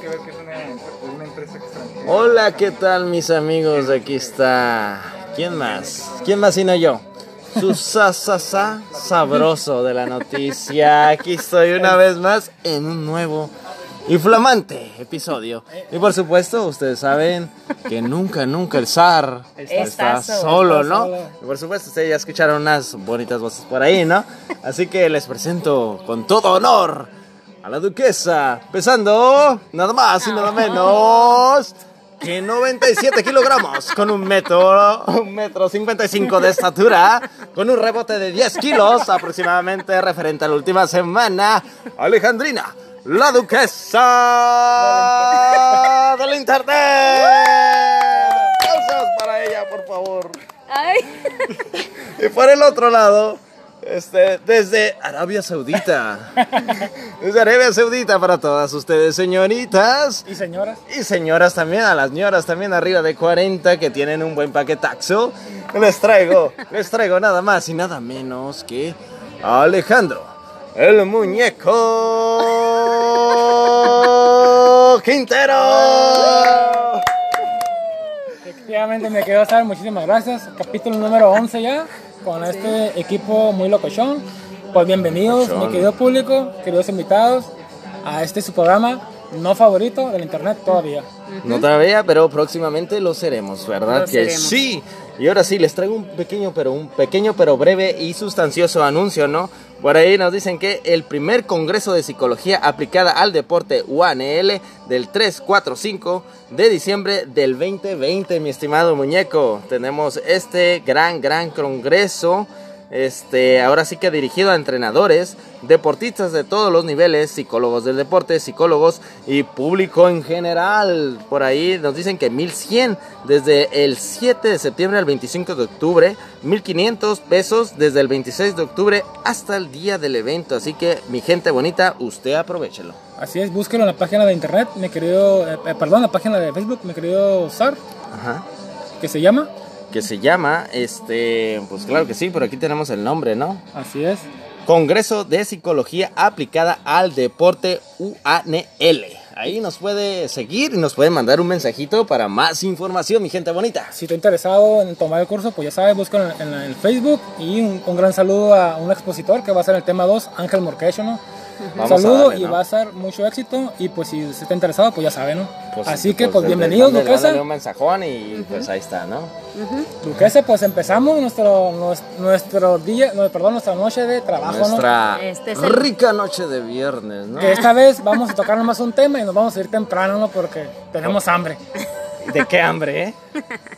que ver que es una, una empresa extranjera. Hola, ¿qué tal mis amigos? Aquí está. ¿Quién más? ¿Quién más sino yo? Su sa, sa, sa, sabroso de la noticia. Aquí estoy una vez más en un nuevo y flamante episodio. Y por supuesto, ustedes saben que nunca, nunca el zar está, Está solo, ¿no? Y por supuesto, ustedes ya escucharon unas bonitas voces por ahí, ¿no? Así que les presento con todo honor a la duquesa, pesando nada más y nada menos que 97 kilogramos, con un metro, un metro 55 de estatura, con un rebote de 10 kilos aproximadamente referente a la última semana, Alejandrina, la duquesa del internet. Aplausos para ella, por favor. Ay, Y por el otro lado, este, desde Arabia Saudita. Desde Arabia Saudita para todas ustedes, señoritas. ¿Y señoras? Y señoras también, a las señoras también arriba de 40 que tienen un buen paquetaxo. Les traigo, les traigo nada más y nada menos que a Alejandro, el muñeco Quintero. Efectivamente me quedó estar, muchísimas gracias. Capítulo número 11 ya, con este equipo muy locochón. Pues bienvenidos, Locochón. mi querido público, queridos invitados, a este su programa no favorito del internet todavía. No todavía, pero próximamente lo seremos, ¿verdad? Lo que seremos. sí. Y ahora sí, les traigo un pequeño, pero un pequeño, pero breve y sustancioso anuncio, ¿no? Por ahí nos dicen que el primer Congreso de Psicología aplicada al deporte UANL del 3, 4, 5 de diciembre del 2020, mi estimado muñeco. Tenemos este gran, gran congreso. Este, ahora sí que dirigido a entrenadores, deportistas de todos los niveles, psicólogos del deporte, psicólogos y público en general. Por ahí nos dicen que 1100 desde el 7 de septiembre al 25 de octubre, 1500 pesos desde el 26 de octubre hasta el día del evento. Así que, mi gente bonita, usted aprovechelo. Así es, búsquelo en la página de internet, mi querido, eh, eh, perdón, la página de Facebook, mi querido Sar, Ajá. que se llama. Que se llama, este, pues claro que sí, por aquí tenemos el nombre, ¿no? Así es. Congreso de Psicología aplicada al deporte UANL. Ahí nos puede seguir y nos puede mandar un mensajito para más información, mi gente bonita. Si está interesado en tomar el curso, pues ya sabes, búscalo en, en el Facebook. Y un, un gran saludo a un expositor que va a ser el tema 2, Ángel Morquecho, ¿no? Vamos saludo darle, y ¿no? va a ser mucho éxito. Y pues si se está interesado, pues ya sabe, ¿no? Pues, Así que, pues le- bienvenidos, Duquesa. un mensajón y pues ahí está, ¿no? Duquesa, pues empezamos nuestro, nues- nuestro día, no, perdón, nuestra noche de trabajo, ¿no? Nuestra Este es el- rica noche de viernes, ¿no? Que esta vez vamos a tocar nomás un tema y nos vamos a ir temprano, ¿no? Porque tenemos hambre. ¿De qué hambre, eh?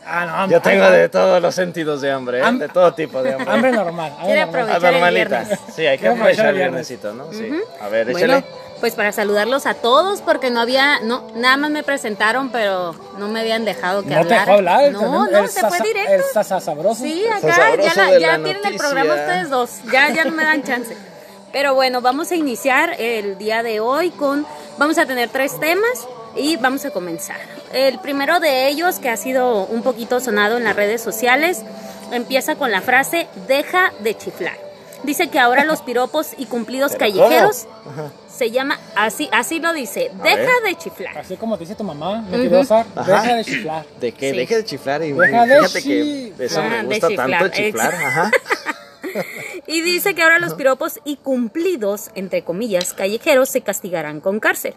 Ah, no, hambre. Yo tengo de todos los sentidos de hambre, ¿eh? De todo tipo de hambre. Hambre normal. hambre normal. Sí, hay que Quiero aprovechar el el viernes. viernesito, ¿no? Sí. A ver, bueno, échale. pues para saludarlos a todos, porque no había, no, nada más me presentaron, pero no me habían dejado que No te hablar. dejó hablar. el No, no, se fue directo. El sasa sabroso. Sí, Está acá sabroso ya, la- ya la tienen el programa ustedes dos, ya, ya no me dan chance. Pero bueno, vamos a iniciar el día de hoy con, vamos a tener tres temas y vamos a comenzar. El primero de ellos, que ha sido un poquito sonado en las redes sociales, empieza con la frase, deja de chiflar. Dice que ahora los piropos y cumplidos ¿Pero callejeros se llama, así, así lo dice, deja ver. de chiflar. Así como te dice tu mamá, Ajá. deja de chiflar. De que Sí. deje de chiflar y Deja de fíjate que eso chiflar. me Ah, de gusta chiflar, tanto chiflar, ajá. Y dice que ahora los piropos y cumplidos, entre comillas, callejeros se castigarán con cárcel.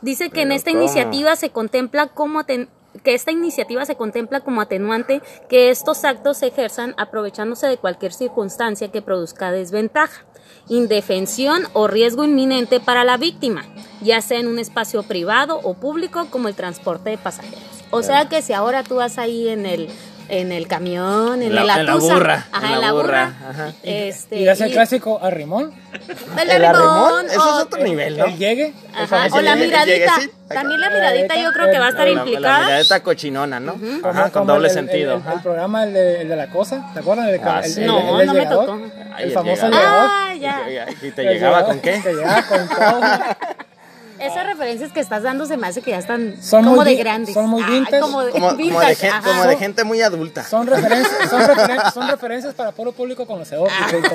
Dice que en esta ¿cómo? iniciativa se contempla como aten- que esta iniciativa se contempla como atenuante que estos actos se ejerzan aprovechándose de cualquier circunstancia que produzca desventaja, indefensión o riesgo inminente para la víctima, ya sea en un espacio privado o público como el transporte de pasajeros. O sea que si ahora tú vas ahí en el en el camión, en La- el en la burra, ajá, en la burra, ajá. este, Y hace el clásico arrimón, el ¿El arrimón? Eso o- es otro nivel, ¿no? el llegue. Ajá, o la miradita. También la miradita yo creo que va a estar La- La, implicada. miradita cochinona, ¿no? Ajá, con doble sentido. El, programa el de, la cosa, ¿te acuerdas? El, Ah, el- No, el no me tocó. El famoso. Ah, ya. ¿Y te llegaba con qué? Te llegaba con todo. Esas referencias que estás dando se me hace que ya están Son como de grandes. son muy como de, Como, como de, vintage, gen- ajá. como de gente muy adulta. Son referencias, son, referen- son referencias para pueblo público conocedor. y culto.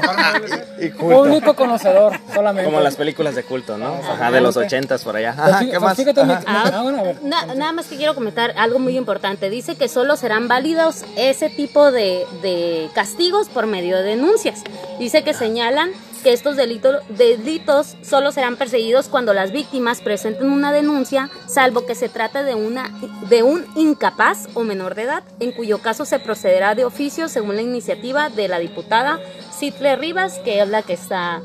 Y culto. Público conocedor, solamente. Como las películas de culto, ¿no? Ajá, de los ochentas por allá. Ajá, ¿qué más? fíjate, mi- Ajá. Ah, ah, bueno, a ver. na- nada más que quiero comentar algo muy importante. Dice que solo serán válidos ese tipo de, de castigos por medio de denuncias. Dice que señalan que estos delito- delitos solo serán perseguidos cuando las víctimas presenten una denuncia, salvo que se trate de, una, de un incapaz o menor de edad, en cuyo caso se procederá de oficio según la iniciativa de la diputada Citle Rivas, que es la que está,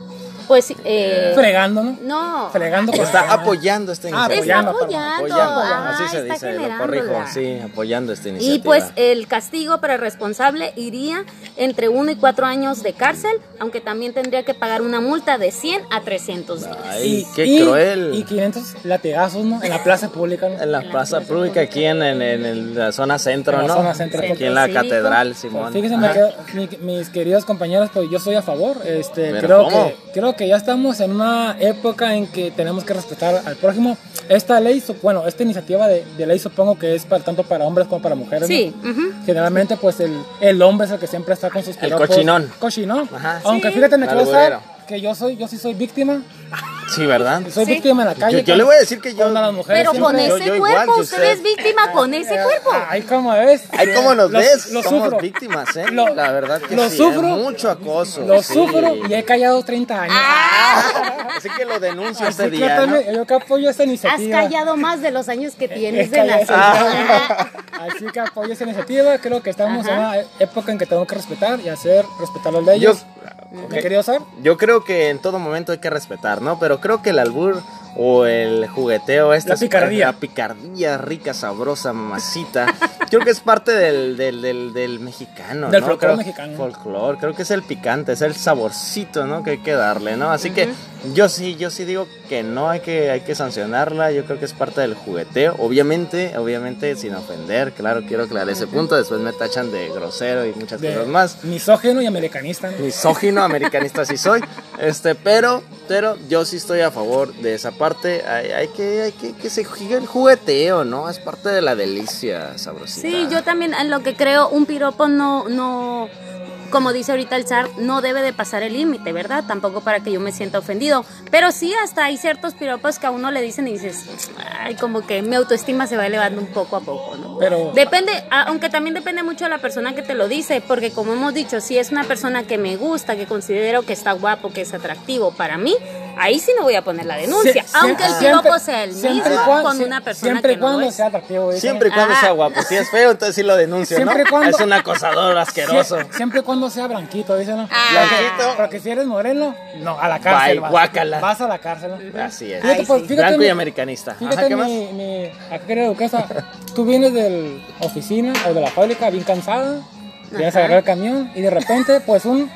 pues, eh, Fregando, ¿no? no, Fregando con el Está tema. apoyando esta Ah, iniciativa. Está apoyando, apoyando, Apoyando, ah, así se está dice, lo corrijo, sí, apoyando esta iniciativa. Y pues el castigo para el responsable iría entre 1 y 4 años de cárcel, aunque también tendría que pagar una multa de 100 a 300 días. Ay, qué y- cruel. Y 500 latigazos, ¿no? En la plaza pública, ¿no? En la plaza pública aquí en, en, en la zona centro, En la ¿no? zona centro. Aquí en la cívico. catedral, Pues Simón. fíjense, me quedo- mi- mis queridos compañeros, pues yo soy a favor. Este, Pero creo ¿cómo? que creo que ya estamos en una época en que tenemos que respetar al prójimo. Esta ley, bueno, esta iniciativa de, de ley supongo que es para tanto para hombres como para mujeres. ¿no? Sí. Generalmente, pues el, el hombre es el que siempre está con sus El piropos. cochinón. Cochinón. Ajá. Aunque Sí. fíjate, alburero. saber que yo soy, yo sí soy víctima. Sí, ¿verdad? Soy Sí. víctima en la calle. Yo, le voy a decir que yo... con las mujeres Pero con siempre- ese yo cuerpo, usted es víctima con ese cuerpo. Ay, ¿cómo ves? Ay, ¿cómo nos Lo- ves? Lo Somos sufro. víctimas, ¿eh? Lo- la verdad que lo sí, sufro. ¿eh? Mucho acoso. Lo sí. sufro y he callado 30 años. Así que lo denuncio Así este que día, yo, ¿no? también- yo que apoyo esta Has iniciativa. callado más de los años que tienes He de nacido. Ah. Así que apoyo esta iniciativa. Creo que estamos en una época en que tenemos que respetar y hacer respetar las leyes. ¿Me querido saber? Yo creo que en todo momento hay que respetar, ¿no? Pero creo que el albur o el jugueteo, esta La picardía. la picardía rica, sabrosa, mamacita, creo que es parte del, del, del, del mexicano, Del ¿no? folclore mexicano. folclore, creo que es el picante, es el saborcito, ¿no? Que hay que darle, ¿no? Así que yo sí, yo sí digo que no hay que, hay que sancionarla, yo creo que es parte del jugueteo, obviamente, obviamente sin ofender, claro, quiero aclarar ese punto, después me tachan de grosero y muchas De cosas más misógino y americanista. ¿no? misógino, americanista sí soy, este, pero, pero yo sí estoy a favor de esa parte, hay, hay que, hay que, que se juegue el jugueteo, ¿no? Es parte de la delicia sabrosita. Sí, yo también en lo que creo, un piropo no, no, como dice ahorita el zar, no debe de pasar el límite, ¿verdad? Tampoco para que yo me sienta ofendido. Pero sí, hasta hay ciertos piropos que a uno le dicen y dices, ay, como que mi autoestima se va elevando un poco a poco, ¿no? Pero Depende, aunque también depende mucho de la persona que te lo dice, porque como hemos dicho, si es una persona que me gusta, que considero que está guapo, que es atractivo para mí, ahí sí no voy a poner la denuncia, Sie- aunque el siempre- piropo sea el siempre mismo y cuando- con una persona Siempre que no cuando es. sea atractivo. dice. Siempre y cuando Ah. sea guapo, si es feo, entonces sí lo denuncio, Siempre y ¿no? cuando- Es un acosador asqueroso. Sie- Siempre y cuando sea blanquito, dice, ¿no? Ah. Blanquito. Porque si eres moreno, no, a la cárcel. Bye, vas. guácala. Vas a la cárcel. ¿no? Así es. Fíjate, pues, fíjate Blanco y americanista. Ajá, Fíjate ¿qué más? mi, mi, acá tú vienes de la oficina o de la fábrica bien cansada, vienes a Ajá. agarrar el camión y de repente pues un,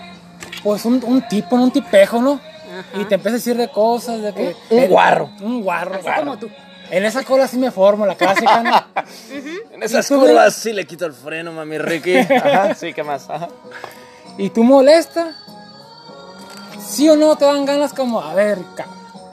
pues un, un tipo, un tipejo, ¿no? Ajá. Y te empieza a decir de cosas, de que... Un el- guarro. Un guarro. Así guarro. como tú. En esa cola sí me formo, la clásica, ¿no? En esas ¿Y tú, curvas sí le quito el freno, mami Ricky. Ajá, sí, ¿qué más? Ajá. Y tú molesta, sí o no te dan ganas como, a ver, ca-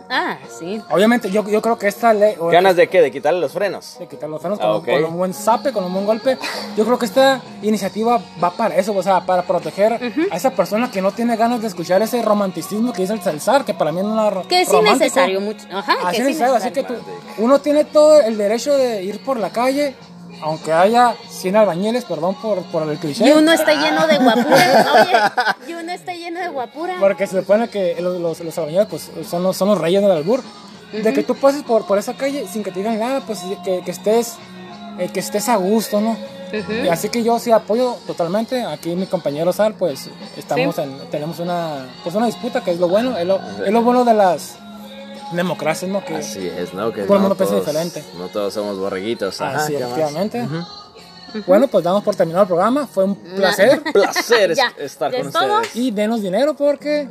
Ah, sí. obviamente yo, yo creo que esta ley... o- ¿Ganas de qué? ¿De quitarle los frenos? de quitar los frenos Ah, con, ok. con un buen zape, con un buen golpe. Yo creo que esta iniciativa va para eso, o sea, para proteger a esa persona que no tiene ganas de escuchar ese romanticismo que dice el Celsar, que para mí no es Que es innecesario mucho. Ajá, Así que es es necesario, así que innecesario. tú, uno tiene todo el derecho de ir por la calle, aunque haya 100 albañiles, perdón por, por el cliché. Y uno está lleno de guapura. Oye, y uno está lleno de guapura. Porque se supone que los, los, los albañiles pues, son, los, son los reyes del albur. De que tú pases por, por esa calle sin que te digan nada, pues que, que estés eh, que estés a gusto, ¿no? Ujú. Y así que yo sí apoyo totalmente. Aquí mi compañero Sal, pues estamos Sí. en, tenemos una, pues una disputa que es lo bueno, es lo, es lo bueno de las democracias, ¿no? Que, Así es, ¿no? Que Todo el no mundo piensa todos- diferente. No todos somos borreguitos. Ajá, así, efectivamente. Bueno, pues damos por terminado el programa. Fue un placer. Placer es- Ya, estar ¿ya con ustedes. y denos dinero porque.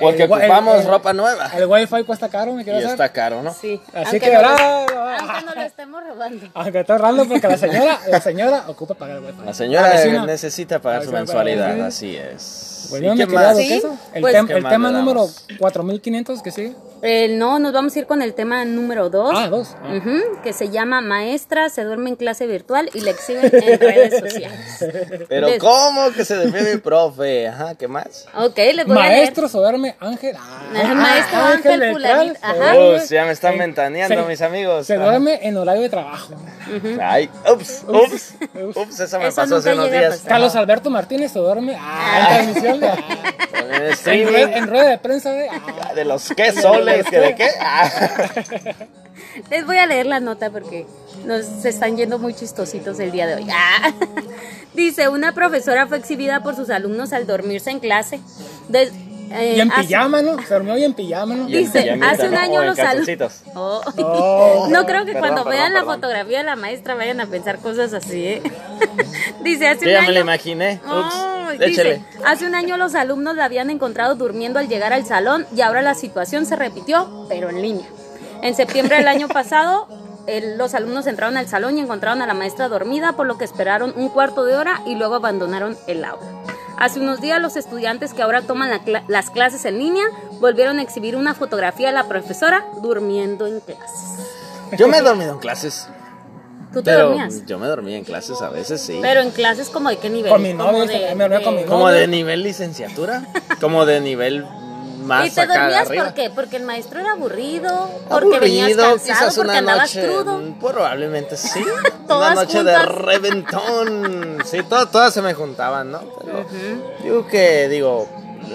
Porque el wi- el- ocupamos el- ropa nueva. El wifi cuesta caro, me Y quiero hacer. está caro, ¿no? Sí. Así aunque que, no lo- bravo. Aunque no lo estemos robando. Aunque está raro porque la señora, la señora ocupa pagar el wifi. La señora vecina. necesita pagar La su mensualidad, así es. Bueno, ¿Y mi qué más? Sí, el, pues- tem- ¿Qué el más tema número damos? 4500 que sigue. Eh, no, nos vamos a ir con el tema número dos. Ah, dos. Ah. Que se llama Maestra se duerme en clase virtual y le exhiben en redes sociales. Pero ¿cómo que se defiende mi profe? Ajá, ¿qué más? Ok, les voy a. Maestro Soberme Ángel. Ah, maestro Ángel Lecal, fulanito, se ajá. duerme- Uy, ya me están se- ventaneando, se- mis amigos. Se Ajá. duerme en horario de trabajo. Ay, ups, ups, ups, eso me Eso pasó hace unos días. Carlos Alberto Martínez se duerme. Ah, en transmisión. ah. En En, rueda, en rueda de prensa de. ah. de los qué soles, que de qué. Les voy a leer la nota porque nos están yendo muy chistositos el día de hoy. Ah. Dice, una profesora fue exhibida por sus alumnos al dormirse en clase. De- eh, Y en hace- pijama, ¿no? Se durmió y en pijama, ¿no? Dice, hace un año los alumnos... Oh. Oh. No creo que Perdón, cuando perdón, vean la fotografía de la maestra vayan a pensar cosas así, ¿eh? Dice, hace Yo un ya año... me lo imaginé. Ups, dice, hace un año los alumnos la habían encontrado durmiendo al llegar al salón y ahora la situación se repitió, pero en línea. En septiembre del año pasado, el- los alumnos entraron al salón y encontraron a la maestra dormida, por lo que esperaron un cuarto de hora y luego abandonaron el aula. Hace unos días los estudiantes que ahora toman la las clases en línea volvieron a exhibir una fotografía de la profesora durmiendo en clases. Yo me he dormido en clases. ¿Tú te Pero dormías? yo me dormía en clases a veces, sí. Pero en clases como de qué nivel? Con mi Como novia, de- me dormía con mi Como novia. de nivel licenciatura. Como de nivel más ¿Y te acá dormías por qué? ¿Porque el maestro era aburrido? ¿Porque venías Aburrido, cansado? quizás ¿Porque una noche. crudo? mm, Probablemente sí. una Todas noche de juntas. reventón. Sí, to- todas se me juntaban, ¿no? Pero digo que, digo,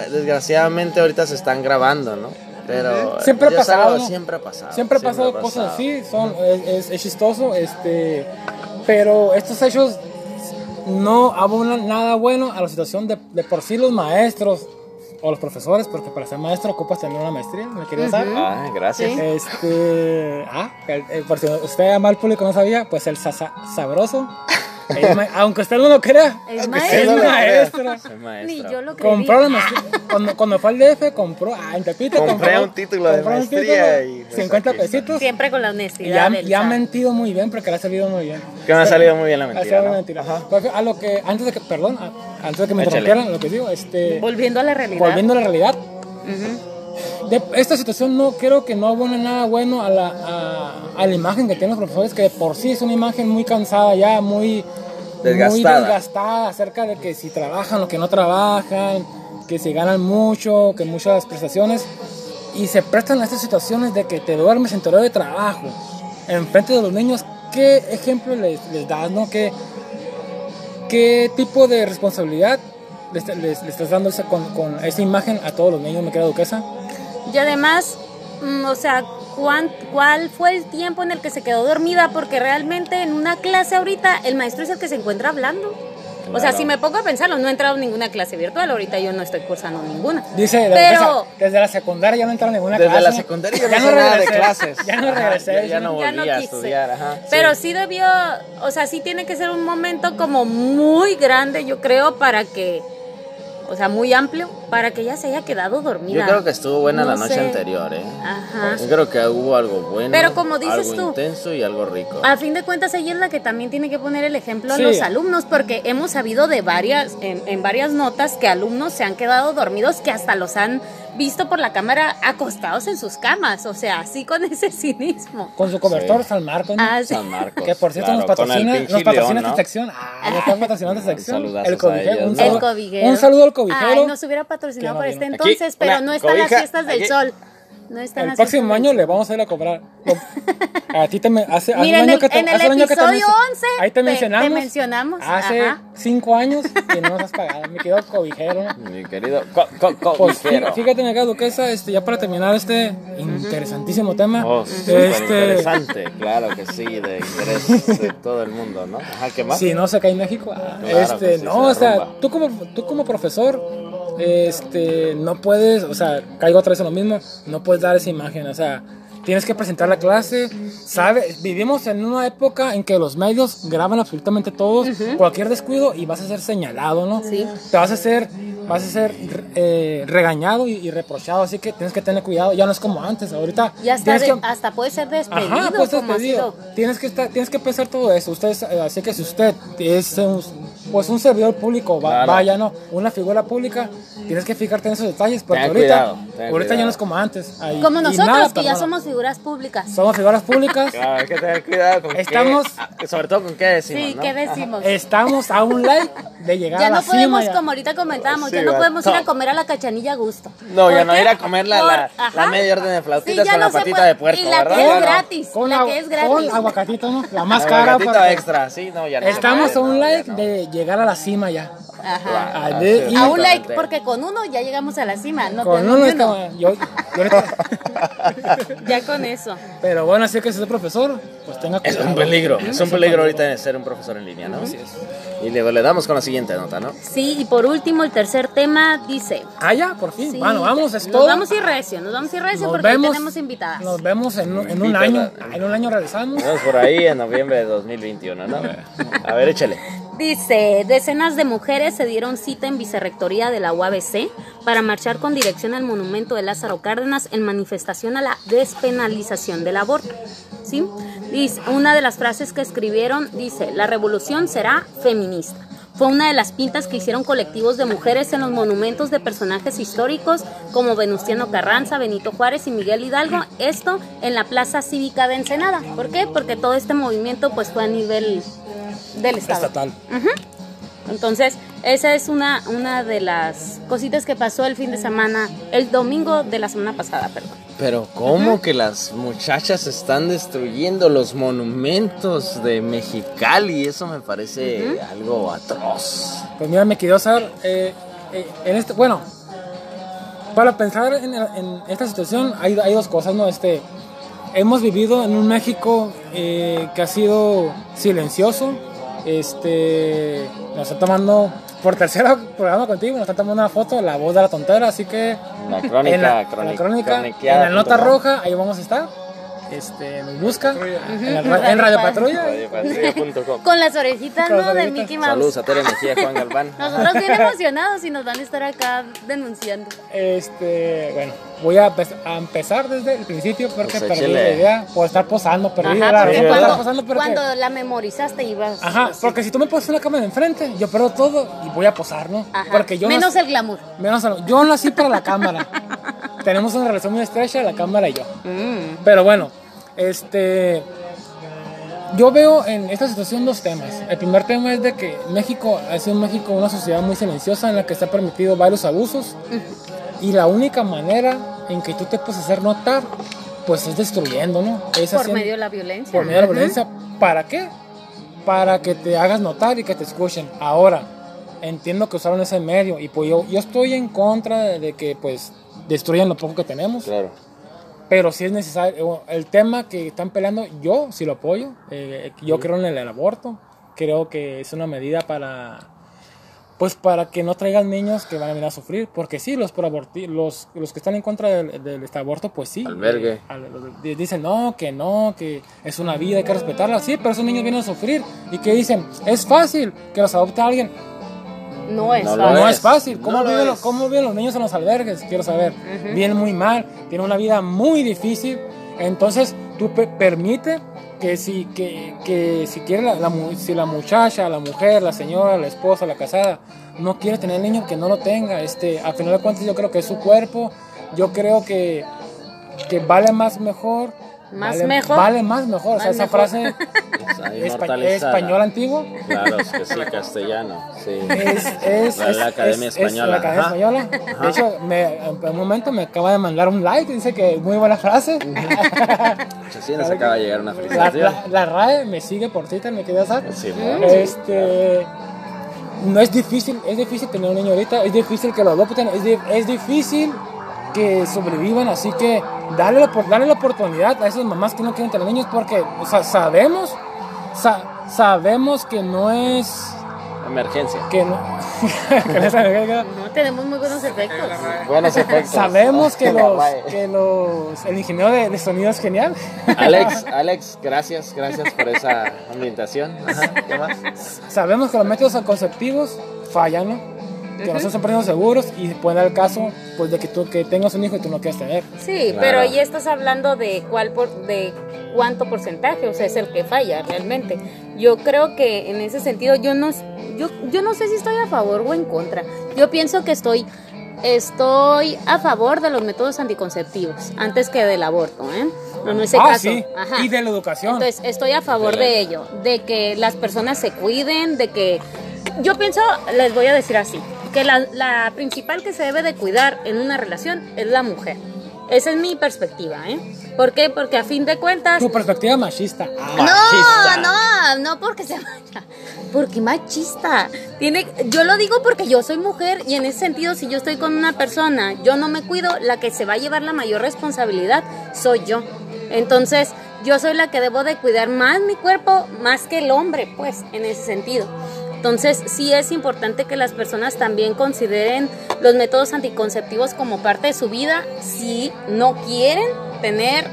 desgraciadamente ahorita se están grabando, ¿no? Pero Siempre ha pasado, ¿no? siempre ha pasado. Siempre ha pasado cosas así, son, es, es- es chistoso, este, pero estos hechos no abonan nada bueno a la situación de, de por sí los maestros o los profesores, porque para ser maestro ocupas tener una maestría, ¿me quería saber? Ah, gracias. Sí. Este, ah, el- el- por si usted ama al público no sabía, pues el sa- sa- sabroso, aunque usted no lo crea, Es sí, no creas, soy Ni maestro. yo lo creí. compró la maestría, cuando, cuando fue al DF, compró, ah, en Tepito, Compré compró- un título de maestría título, y, pues, 50 aquí está. pesitos. Siempre con la Y honestidad ha, del y ha mentido muy bien porque le ha salido muy bien. Que me ha salido muy bien la Ha mentira, salido ¿no? mentira. Porque a lo que, antes de que, perdón, a- antes de que me interrumpieran, lo que digo, este, Volviendo a la realidad. volviendo a la realidad, Ujú. De esta situación no creo que no abona nada bueno a la, a, a la imagen que tienen los profesores, que de por sí es una imagen muy cansada ya, muy muy Desgastada. desgastada acerca de que si trabajan o que no trabajan, que si ganan mucho, que muchas prestaciones, y se prestan a estas situaciones de que te duermes en tu horario de trabajo, enfrente de los niños, ¿qué ejemplo les, les das, no? ¿Qué, ¿Qué tipo de responsabilidad les estás dando esa- con, con esa imagen a todos los niños, me queda duquesa? Y además, mm, o sea, ¿cuán- ¿cuál fue el tiempo en el que se quedó dormida? Porque realmente en una clase ahorita el maestro es el que se encuentra hablando. O sea, si me pongo a pensarlo, no he entrado en ninguna clase virtual, ahorita yo no estoy cursando ninguna. Dice, Pero- desde la secundaria ya no entraron en ninguna Desde clase. la secundaria yo no sé nada de regresé, clases. Ya no Ajá, regresé. ya- ya no Ya volví no a estudiar, ajá. Pero sí. sí debió, o sea, sí tiene que ser un momento como muy grande, yo creo, para que, o sea, muy amplio, para que ella se haya quedado dormida. Yo creo que estuvo buena la No noche sé. anterior, ¿eh? Ajá. Yo creo que hubo algo bueno, Pero como dices algo tú, intenso y algo rico. A fin de cuentas, ella es la que también tiene que poner el ejemplo a los alumnos, porque hemos sabido de varias, en, en varias notas que alumnos se han quedado dormidos, que hasta los han visto por la cámara acostados en sus camas, o sea, así con ese cinismo. Con su cobertor Sí. San Marcos. ¿no? Ah, sí. San Marcos. Que por cierto claro, nos patrocina, nos patrocina león, esta ¿no? sección. Ah, nos están patrocinando esta sección. El cobijero. Un ¿no? El saludo, cobijero. un saludo al cobijero. Ay, nos hubiera Que patrocinado no por este Aquí, entonces, pero una no están las cobija, fiestas del aquí. sol. No están el las próximo año le vamos a ir a cobrar. A ti te me, hace, hace Mira, un en año el- que te, en el año que te episodio menc- 11 Ahí te te- mencionamos. te mencionamos, Hace ajá. cinco años que no nos has pagado. Me quedo cobijero. Mi querido co co co Pues cobijero. fí- fíjate, me queda duquesa, este, ya para terminar este interesantísimo tema. Oh, súper este, interesante, claro que sí, de interés de todo el mundo, ¿no? Ajá, ¿qué más? Si no se cae en México, ah, Claro este, sí, no, se o sea, tú como, tú como profesor, este, no puedes, o sea, caigo otra vez en lo mismo, no puedes dar esa imagen, o sea, tienes que presentar la clase, ¿sabes? Vivimos en una época en que los medios graban absolutamente todos, cualquier descuido y vas a ser señalado, ¿no? Sí. Te vas a ser, vas a ser eh, regañado y, y reprochado, así que tienes que tener cuidado, ya no es como antes, ahorita Y hasta, de- que- hasta puede ser despedido. Ajá, pues como ha despedido. Tienes que estar, tienes que pensar todo eso. Ustedes, eh, así que si usted es un, pues un servidor público, va- Claro. vaya, ¿no? Una figura pública, tienes que fijarte en esos detalles, porque Ten ahorita, cuidado, ahorita ya no es como antes. Ahí- Como nosotros, nada, que ya somos figuras públicas. Somos figuras públicas, Claro, hay que tener cuidado con Estamos- qué, sobre todo con qué decimos, Sí, ¿no? ¿qué decimos? estamos a un like de llegar Ya a la no podemos, cima. como ahorita comentábamos, Sí, ya no va, podemos ir a comer a la cachanilla a gusto. No, ya ¿Por no ir a comer la, Por- la, media orden de flautitas con no la patita puede. de puerco, Y la ¿verdad? que es gratis. Con, la agu- que es gratis. con aguacatito, ¿no? La más cara. Aguacatito para- extra, sí, no, ya no. Estamos a un like de llegar a la cima ya. Ajá. Así de- es, y- A un like, porque con uno ya llegamos a la cima. No Con uno ni estaba- yo, yo ahorita- Ya con eso. pero bueno, así que si es profesor, pues tenga Es cuidado. un peligro, es un peligro ahorita ser un profesor en línea, ¿no? Así es. Y le damos con la siguiente nota, ¿no? Sí, y por último, el tercer tema dice. Ah, ya, por fin. sí, bueno, vamos, es nos vamos a ir recio, nos vamos a ir recio Nos porque vemos- tenemos invitadas. Nos vemos en, un- en un año. En un año regresamos. Nos vemos por ahí en noviembre de 2021, ¿no? A ver, échale. Dice, decenas de mujeres se dieron cita en Vicerrectoría de la UABC para marchar con dirección al monumento de Lázaro Cárdenas en manifestación a la despenalización del aborto. ¿Sí? Dice, una de las frases que escribieron dice, la revolución será feminista. Fue una de las pintas que hicieron colectivos de mujeres en los monumentos de personajes históricos como Venustiano Carranza, Benito Juárez y Miguel Hidalgo. Esto en la Plaza Cívica de Ensenada. ¿Por qué? Porque todo este movimiento pues fue a nivel del Estado. Estatal. Entonces, esa es una, una de las cositas que pasó el fin de semana, el domingo de la semana pasada, perdón. Pero ¿cómo que las muchachas están destruyendo los monumentos de Mexicali? Eso me parece algo atroz. Pues mira, me quedó saber. eh, eh, en este, bueno, para pensar en, en esta situación hay, hay dos cosas, ¿no? Este, hemos vivido en un México eh, que ha sido silencioso. Este, nos está tomando por tercer programa contigo, nos está tomando una foto, la voz de la tontera, así que La crónica, en la, crónica, la crónica, en la nota roja, ahí vamos a estar. Este, nos busca en, la ra- en Radio Patrulla. Radiopatrulla.com. Con las orejitas, ¿no? De. Mickey Mouse. Saludos a Tere Mejía, Juan Galván. Nosotros bien emocionados y nos van a estar acá denunciando. Este, bueno, voy a, empe- a empezar desde el principio porque Pues perdí la idea por estar posando, perdí Ajá, la estar cuando, posando cuando la memorizaste ibas... Ajá, porque si tú me pones una cámara enfrente, yo pierdo todo y voy a posar, ¿no? Ajá. Porque yo Menos nací, el glamour. menos el- yo nací para la cámara. Tenemos una relación muy estrecha, la cámara y yo. Mm. Pero bueno, este. Yo veo en esta situación dos temas. El primer tema es de que México ha sido México una sociedad muy silenciosa en la que se ha permitido varios abusos. Y la única manera en que tú te puedes hacer notar, pues es destruyendo, ¿no? Es Por haciendo- medio de la violencia. por medio de la violencia. ¿Para qué? Para que te hagas notar y que te escuchen. Ahora, entiendo que usaron ese medio y pues yo, yo estoy en contra de, de que pues destruyan lo poco que tenemos. Claro. Pero si es necesario, el tema que están peleando, yo sí lo apoyo. Eh, yo creo en el, aborto. Creo que es una medida para, pues para que no traigan niños que van a venir a sufrir. Porque sí, los por aborti- los, los que están en contra del, del este aborto, pues sí. Albergue. Eh, dicen no, que no, que es una vida, hay que respetarla. Sí, pero esos niños vienen a sufrir. Y que dicen, es fácil que los adopte alguien. No es No lo No, fácil. es fácil. ¿Cómo, No lo viven es. los, ¿Cómo viven los niños en los albergues? Quiero saber. Vienen muy mal, tienen una vida muy difícil. Entonces, tú pe- permite que si, que, que si quiere la, la mu- si la muchacha, la mujer, la señora, la esposa, la casada, no quiere tener niño, que no lo tenga. Este, al final de cuentas, yo creo que es su cuerpo. Yo creo que, que vale más mejor. ¿Más vale, mejor? Vale más mejor. o sea, Más esa mejor. frase Ahí espa- inmortalizada. español antiguo. Claro, es que sí, castellano. Sí. Es, es, La- es- la Academia es- es Española, la Academia ajá. Española. De hecho, me, en un momento me acaba de mandar un like, dice que muy buena frase. Sí, nos acaba de llegar una la, felicitación. la, la RAE me sigue por Twitter, me queda saber. Sí, Este, no es difícil, es difícil tener un niño ahorita, es difícil que lo adopten, es, di- es difícil que sobrevivan, así que dale la, por- dale la oportunidad a esas mamás que no quieren tener niños porque o sea, sabemos, sa- sabemos que no es Emergencia. que no, que no es alérgica. No tenemos muy buenos efectos. Buenos efectos. Sabemos que los, que los, el ingeniero de, de sonido es genial. Alex, Alex, gracias, gracias por esa ambientación. Ajá, ¿qué más? Sabemos que los métodos anticonceptivos fallan, ¿no? Que no son precios seguros y puede dar el caso pues de que tú que tengas un hijo y tú no quieres tener. Sí, Claro. pero ahí estás hablando de cuál por, de cuánto porcentaje, o sea, es el que falla realmente. Yo creo que en ese sentido yo no yo, yo no sé si estoy a favor o en contra. Yo pienso que estoy estoy a favor de los métodos anticonceptivos antes que del aborto, ¿eh? No, en ese ah, caso. sí, Ajá. y de la educación. Entonces, estoy a favor de ello, de que las personas se cuiden, de que... Yo pienso, les voy a decir así, que la, la principal que se debe de cuidar en una relación es la mujer. Esa es mi perspectiva, ¿eh? ¿Por qué? Porque a fin de cuentas... tu perspectiva machista. Machista. No, no, no porque se vaya. Porque machista. Tiene, yo lo digo porque yo soy mujer y en ese sentido, si yo estoy con una persona, yo no me cuido, la que se va a llevar la mayor responsabilidad soy yo. Entonces, yo soy la que debo de cuidar más mi cuerpo, más que el hombre, pues, en ese sentido. Entonces, sí es importante que las personas también consideren los métodos anticonceptivos como parte de su vida si no quieren tener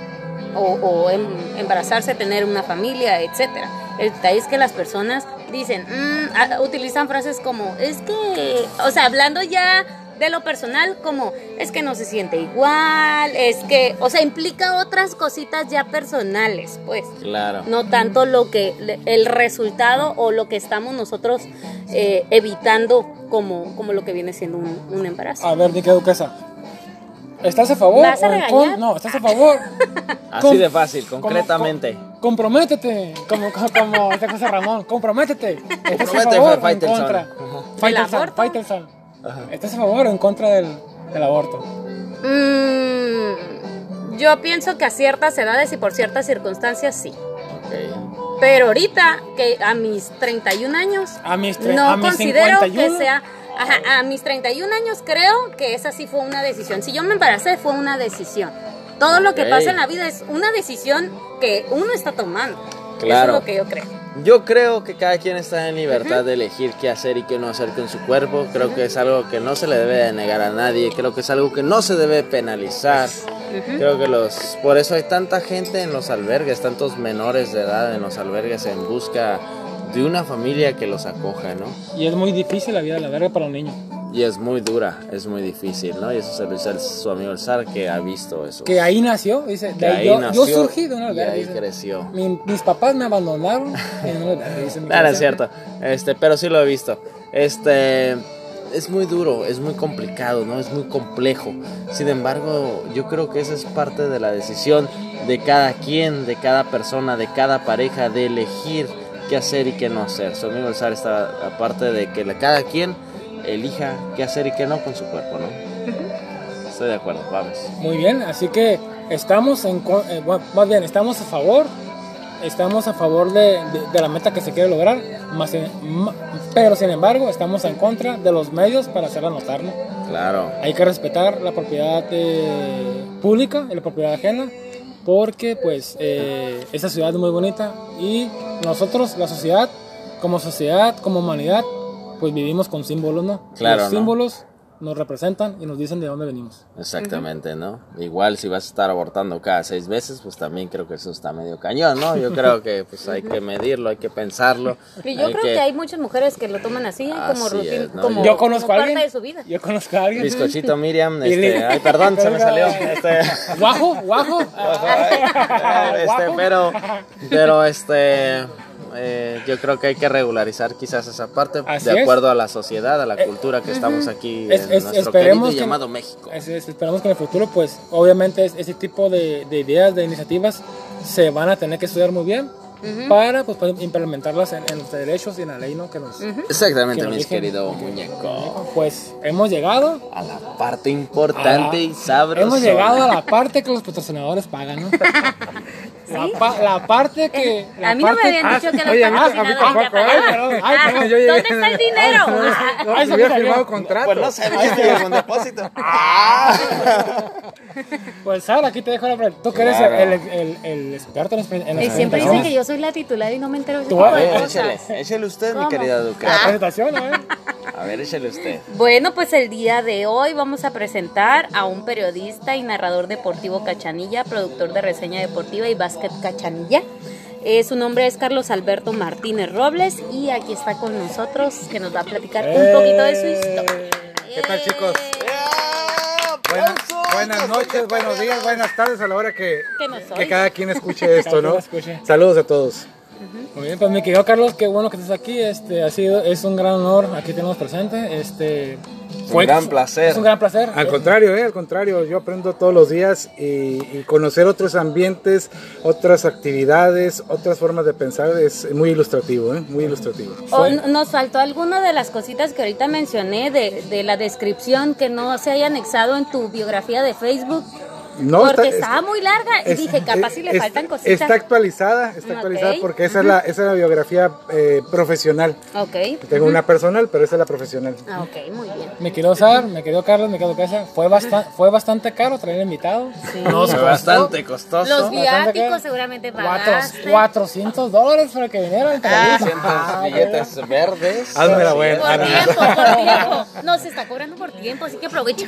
o, em- embarazarse, tener una familia, etcétera. El detalle es que las personas dicen, mm, ah, utilizan frases como, es que, o sea, hablando ya de lo personal, como, es que no se siente igual, es que, o sea, implica otras cositas ya personales, pues Claro. no tanto lo que el resultado o lo que estamos nosotros eh, evitando como, como lo que viene siendo un, un embarazo. A ver, Nica Duquesa. ¿Estás a favor? ¿Vas a o regañar? No, ¿estás a favor? Así Com- de fácil, concretamente. com- comprométete, como, como, como esta cosa Ramón, comprométete. ¿Estás a Comprométete, favor o en Faitelson. contra? Ajá. Faitelson, Faitelson. ¿Estás a favor o en contra del, del aborto? Mm, yo pienso que a ciertas edades y por ciertas circunstancias sí. Ok. Pero ahorita, que a mis 31 años, A mis, no a mis considero 51, que sea... Ajá, a mis 31 años creo que esa sí fue una decisión. Si yo me embaracé, fue una decisión. Todo lo que pasa en la vida es una decisión que uno está tomando. Claro. Eso es lo que yo creo. Yo creo que cada quien está en libertad de elegir qué hacer y qué no hacer con su cuerpo. Creo que es algo que no se le debe de negar a nadie. Creo que es algo que no se debe penalizar. Creo que los por eso hay tanta gente en los albergues, tantos menores de edad en los albergues en busca de una familia que los acoja, ¿no? Y es muy difícil la vida de la verga para un niño. Y es muy dura, es muy difícil, ¿no? Y eso se lo dice su amigo el Zar que ha visto eso. Que ahí nació, dice. Que ahí yo, nació yo surgí de una y albergue. ahí dice. creció. Mi- mis papás me abandonaron en una dice es cierto. Este, pero sí lo he visto. Este es muy duro, es muy complicado, ¿no? Es muy complejo. Sin embargo, yo creo que esa es parte de la decisión de cada quien, de cada persona, de cada pareja, de elegir qué hacer y qué no hacer. Su amigo el Zar está aparte de que cada quien elija qué hacer y qué no con su cuerpo, ¿no? Estoy de acuerdo, vamos. Muy bien, así que estamos en, eh, bueno, más bien, estamos a favor, estamos a favor de, de- de la meta que se quiere lograr, más en- pero sin embargo estamos en contra de los medios para hacerla notar, ¿no? Claro. Hay que respetar la propiedad eh, pública y la propiedad ajena, porque pues eh, esta ciudad es muy bonita y nosotros, la sociedad, como sociedad, como humanidad, pues vivimos con símbolos, ¿no? Claro, Los ¿no? símbolos nos representan y nos dicen de dónde venimos. Exactamente, ¿no? Igual si vas a estar abortando cada seis veces, pues también creo que eso está medio cañón, ¿no? Yo creo que pues hay que medirlo, hay que pensarlo. Y yo creo que... hay muchas mujeres que lo toman así, como Así rutina, es, ¿no? como, Yo conozco como a parte alguien. de su vida. Yo conozco a alguien. Bizcochito Miriam, este, ay, perdón, se me salió. Este, Guajo, guajo. este, Guajo. pero, pero este, eh, yo creo que hay que regularizar quizás esa parte Así de es. acuerdo a la sociedad, a la cultura que estamos aquí Es- en es- nuestro esperemos querido que- llamado México. Es- es- esperamos que en el futuro, pues, obviamente, es- ese tipo de, de ideas, de iniciativas, se van a tener que estudiar muy bien para pues, poder implementarlas en, en los derechos y en la ley, ¿no? Que nos, Exactamente, que nos mis querido muñeco. Pues hemos llegado. A la parte importante a- y sabrosa. Hemos llegado a la parte que los patrocinadores pagan, ¿no? La, pa- la parte que. la a mí no me habían Ah, dicho que los oye, a mí- a mí patrocinadores ya tampoco, ay, pagaban. perdón, ay, Ah, ¿Dónde está el dinero? No, Ay, si se hubiera me firmado contrato. Pues no sé, viste, con depósito. Pues, Sara, aquí te dejo la pregunta. Tú que eres Claro. el, el, el experto en las Y siempre dicen que yo soy la titular y no me entero de a ver, cosas. Échale, échale usted, mi querida La Duca. presentación, ¿eh? A ver, échale usted. Bueno, pues el día de hoy vamos a presentar a un periodista y narrador deportivo Cachanilla, productor de reseña deportiva y básquet Cachanilla. Eh, su nombre es Carlos Alberto Martínez Robles y aquí está con nosotros que nos va a platicar un poquito de su historia. ¿Qué tal, chicos? ¡Eh! Buenas, noches, buenos días, buenas tardes a la hora que, Que cada quien escuche esto, ¿no? Saludos a todos. Muy bien, pues mi querido Carlos, qué bueno que estés aquí. Este, ha sido, es un gran honor aquí tenemos presente. Este, un gran placer. Es un gran placer. Al contrario, ¿eh? Al contrario, yo aprendo todos los días y, y conocer otros ambientes, otras actividades, otras formas de pensar es muy ilustrativo, ¿eh? Muy ilustrativo. O Fue- n- nos faltó alguna de las cositas que ahorita mencioné de, de la descripción que no se haya anexado en tu biografía de Facebook. No, porque está- estaba muy larga y Es- dije, capaz si le es- faltan cositas. Está actualizada, está actualizada porque esa, es la, esa es la biografía eh, profesional. Ok. Tengo una personal, pero esa es la profesional. Ah, ok, muy bien. Me querido Sar, me querido Carlos, me querido Casa. Fue, bastante fue bastante caro traer invitado. Sí. Nos Fue bastante costoso. Los viáticos seguramente pagaste. 400 dólares para que vinieran. Ah. 200 billetes verdes. Hazme la buena. Por Ah, no. tiempo, por tiempo. No, se está cobrando por tiempo, así que aprovecha.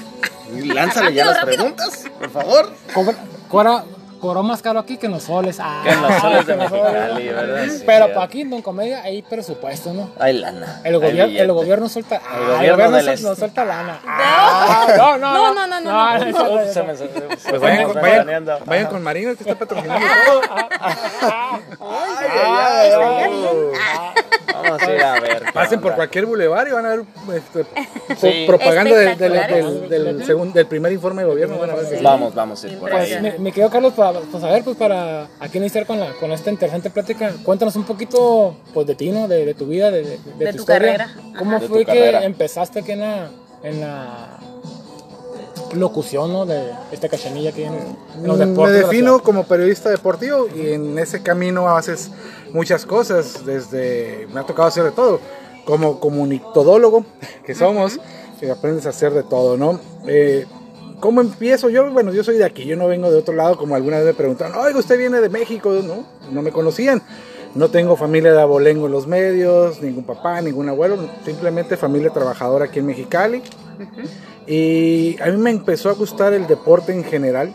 Lánzale ya Rápido, las rápido. preguntas, por favor. Cobra- cobra- cobró más caro aquí que en los soles. Ah, Que en los soles Pero para aquí en Comedia hay presupuesto, ¿no? Hay lana. El, hay gobierno billete. el gobierno suelta. ah, El gobierno del suel- este. no suelta lana. Ah, no, no, No, no, no, no, no. no, Ups, se me- se- se- Pues vayan, con- vayan- vayan con Marina, que está patrocinando. Ay, ay, ay. Vamos a ir a ver. Pasen por cualquier bulevar y van a ver este, Sí. pro- propaganda del, del, Espectaculares. del, del segun- del primer informe de gobierno. Van a ver que- Vamos, vamos a ir por Pues ahí. me, me quedo Carlos para pues, a ver pues para aquí iniciar con la con esta interesante plática. Cuéntanos un poquito pues de ti, ¿no? De, de tu vida, de, de, de De tu, tu historia. carrera. ¿Cómo fue que carrera. empezaste aquí en la en la locución, ¿no? De esta cachanilla aquí en, en los Me deportes. de la defino ciudad? como periodista deportivo y en ese camino haces muchas cosas. Desde me ha tocado hacer de todo, como comunicodólogo que somos, que aprendes a hacer de todo, ¿no? Eh, ¿Cómo empiezo? Yo, bueno, yo soy de aquí, yo no vengo de otro lado, como alguna vez me preguntaron, oiga, usted viene de México, ¿no? No me conocían. No tengo familia de abolengo en los medios, ningún papá, ningún abuelo, simplemente familia trabajadora aquí en Mexicali. Y a mí me empezó a gustar el deporte en general,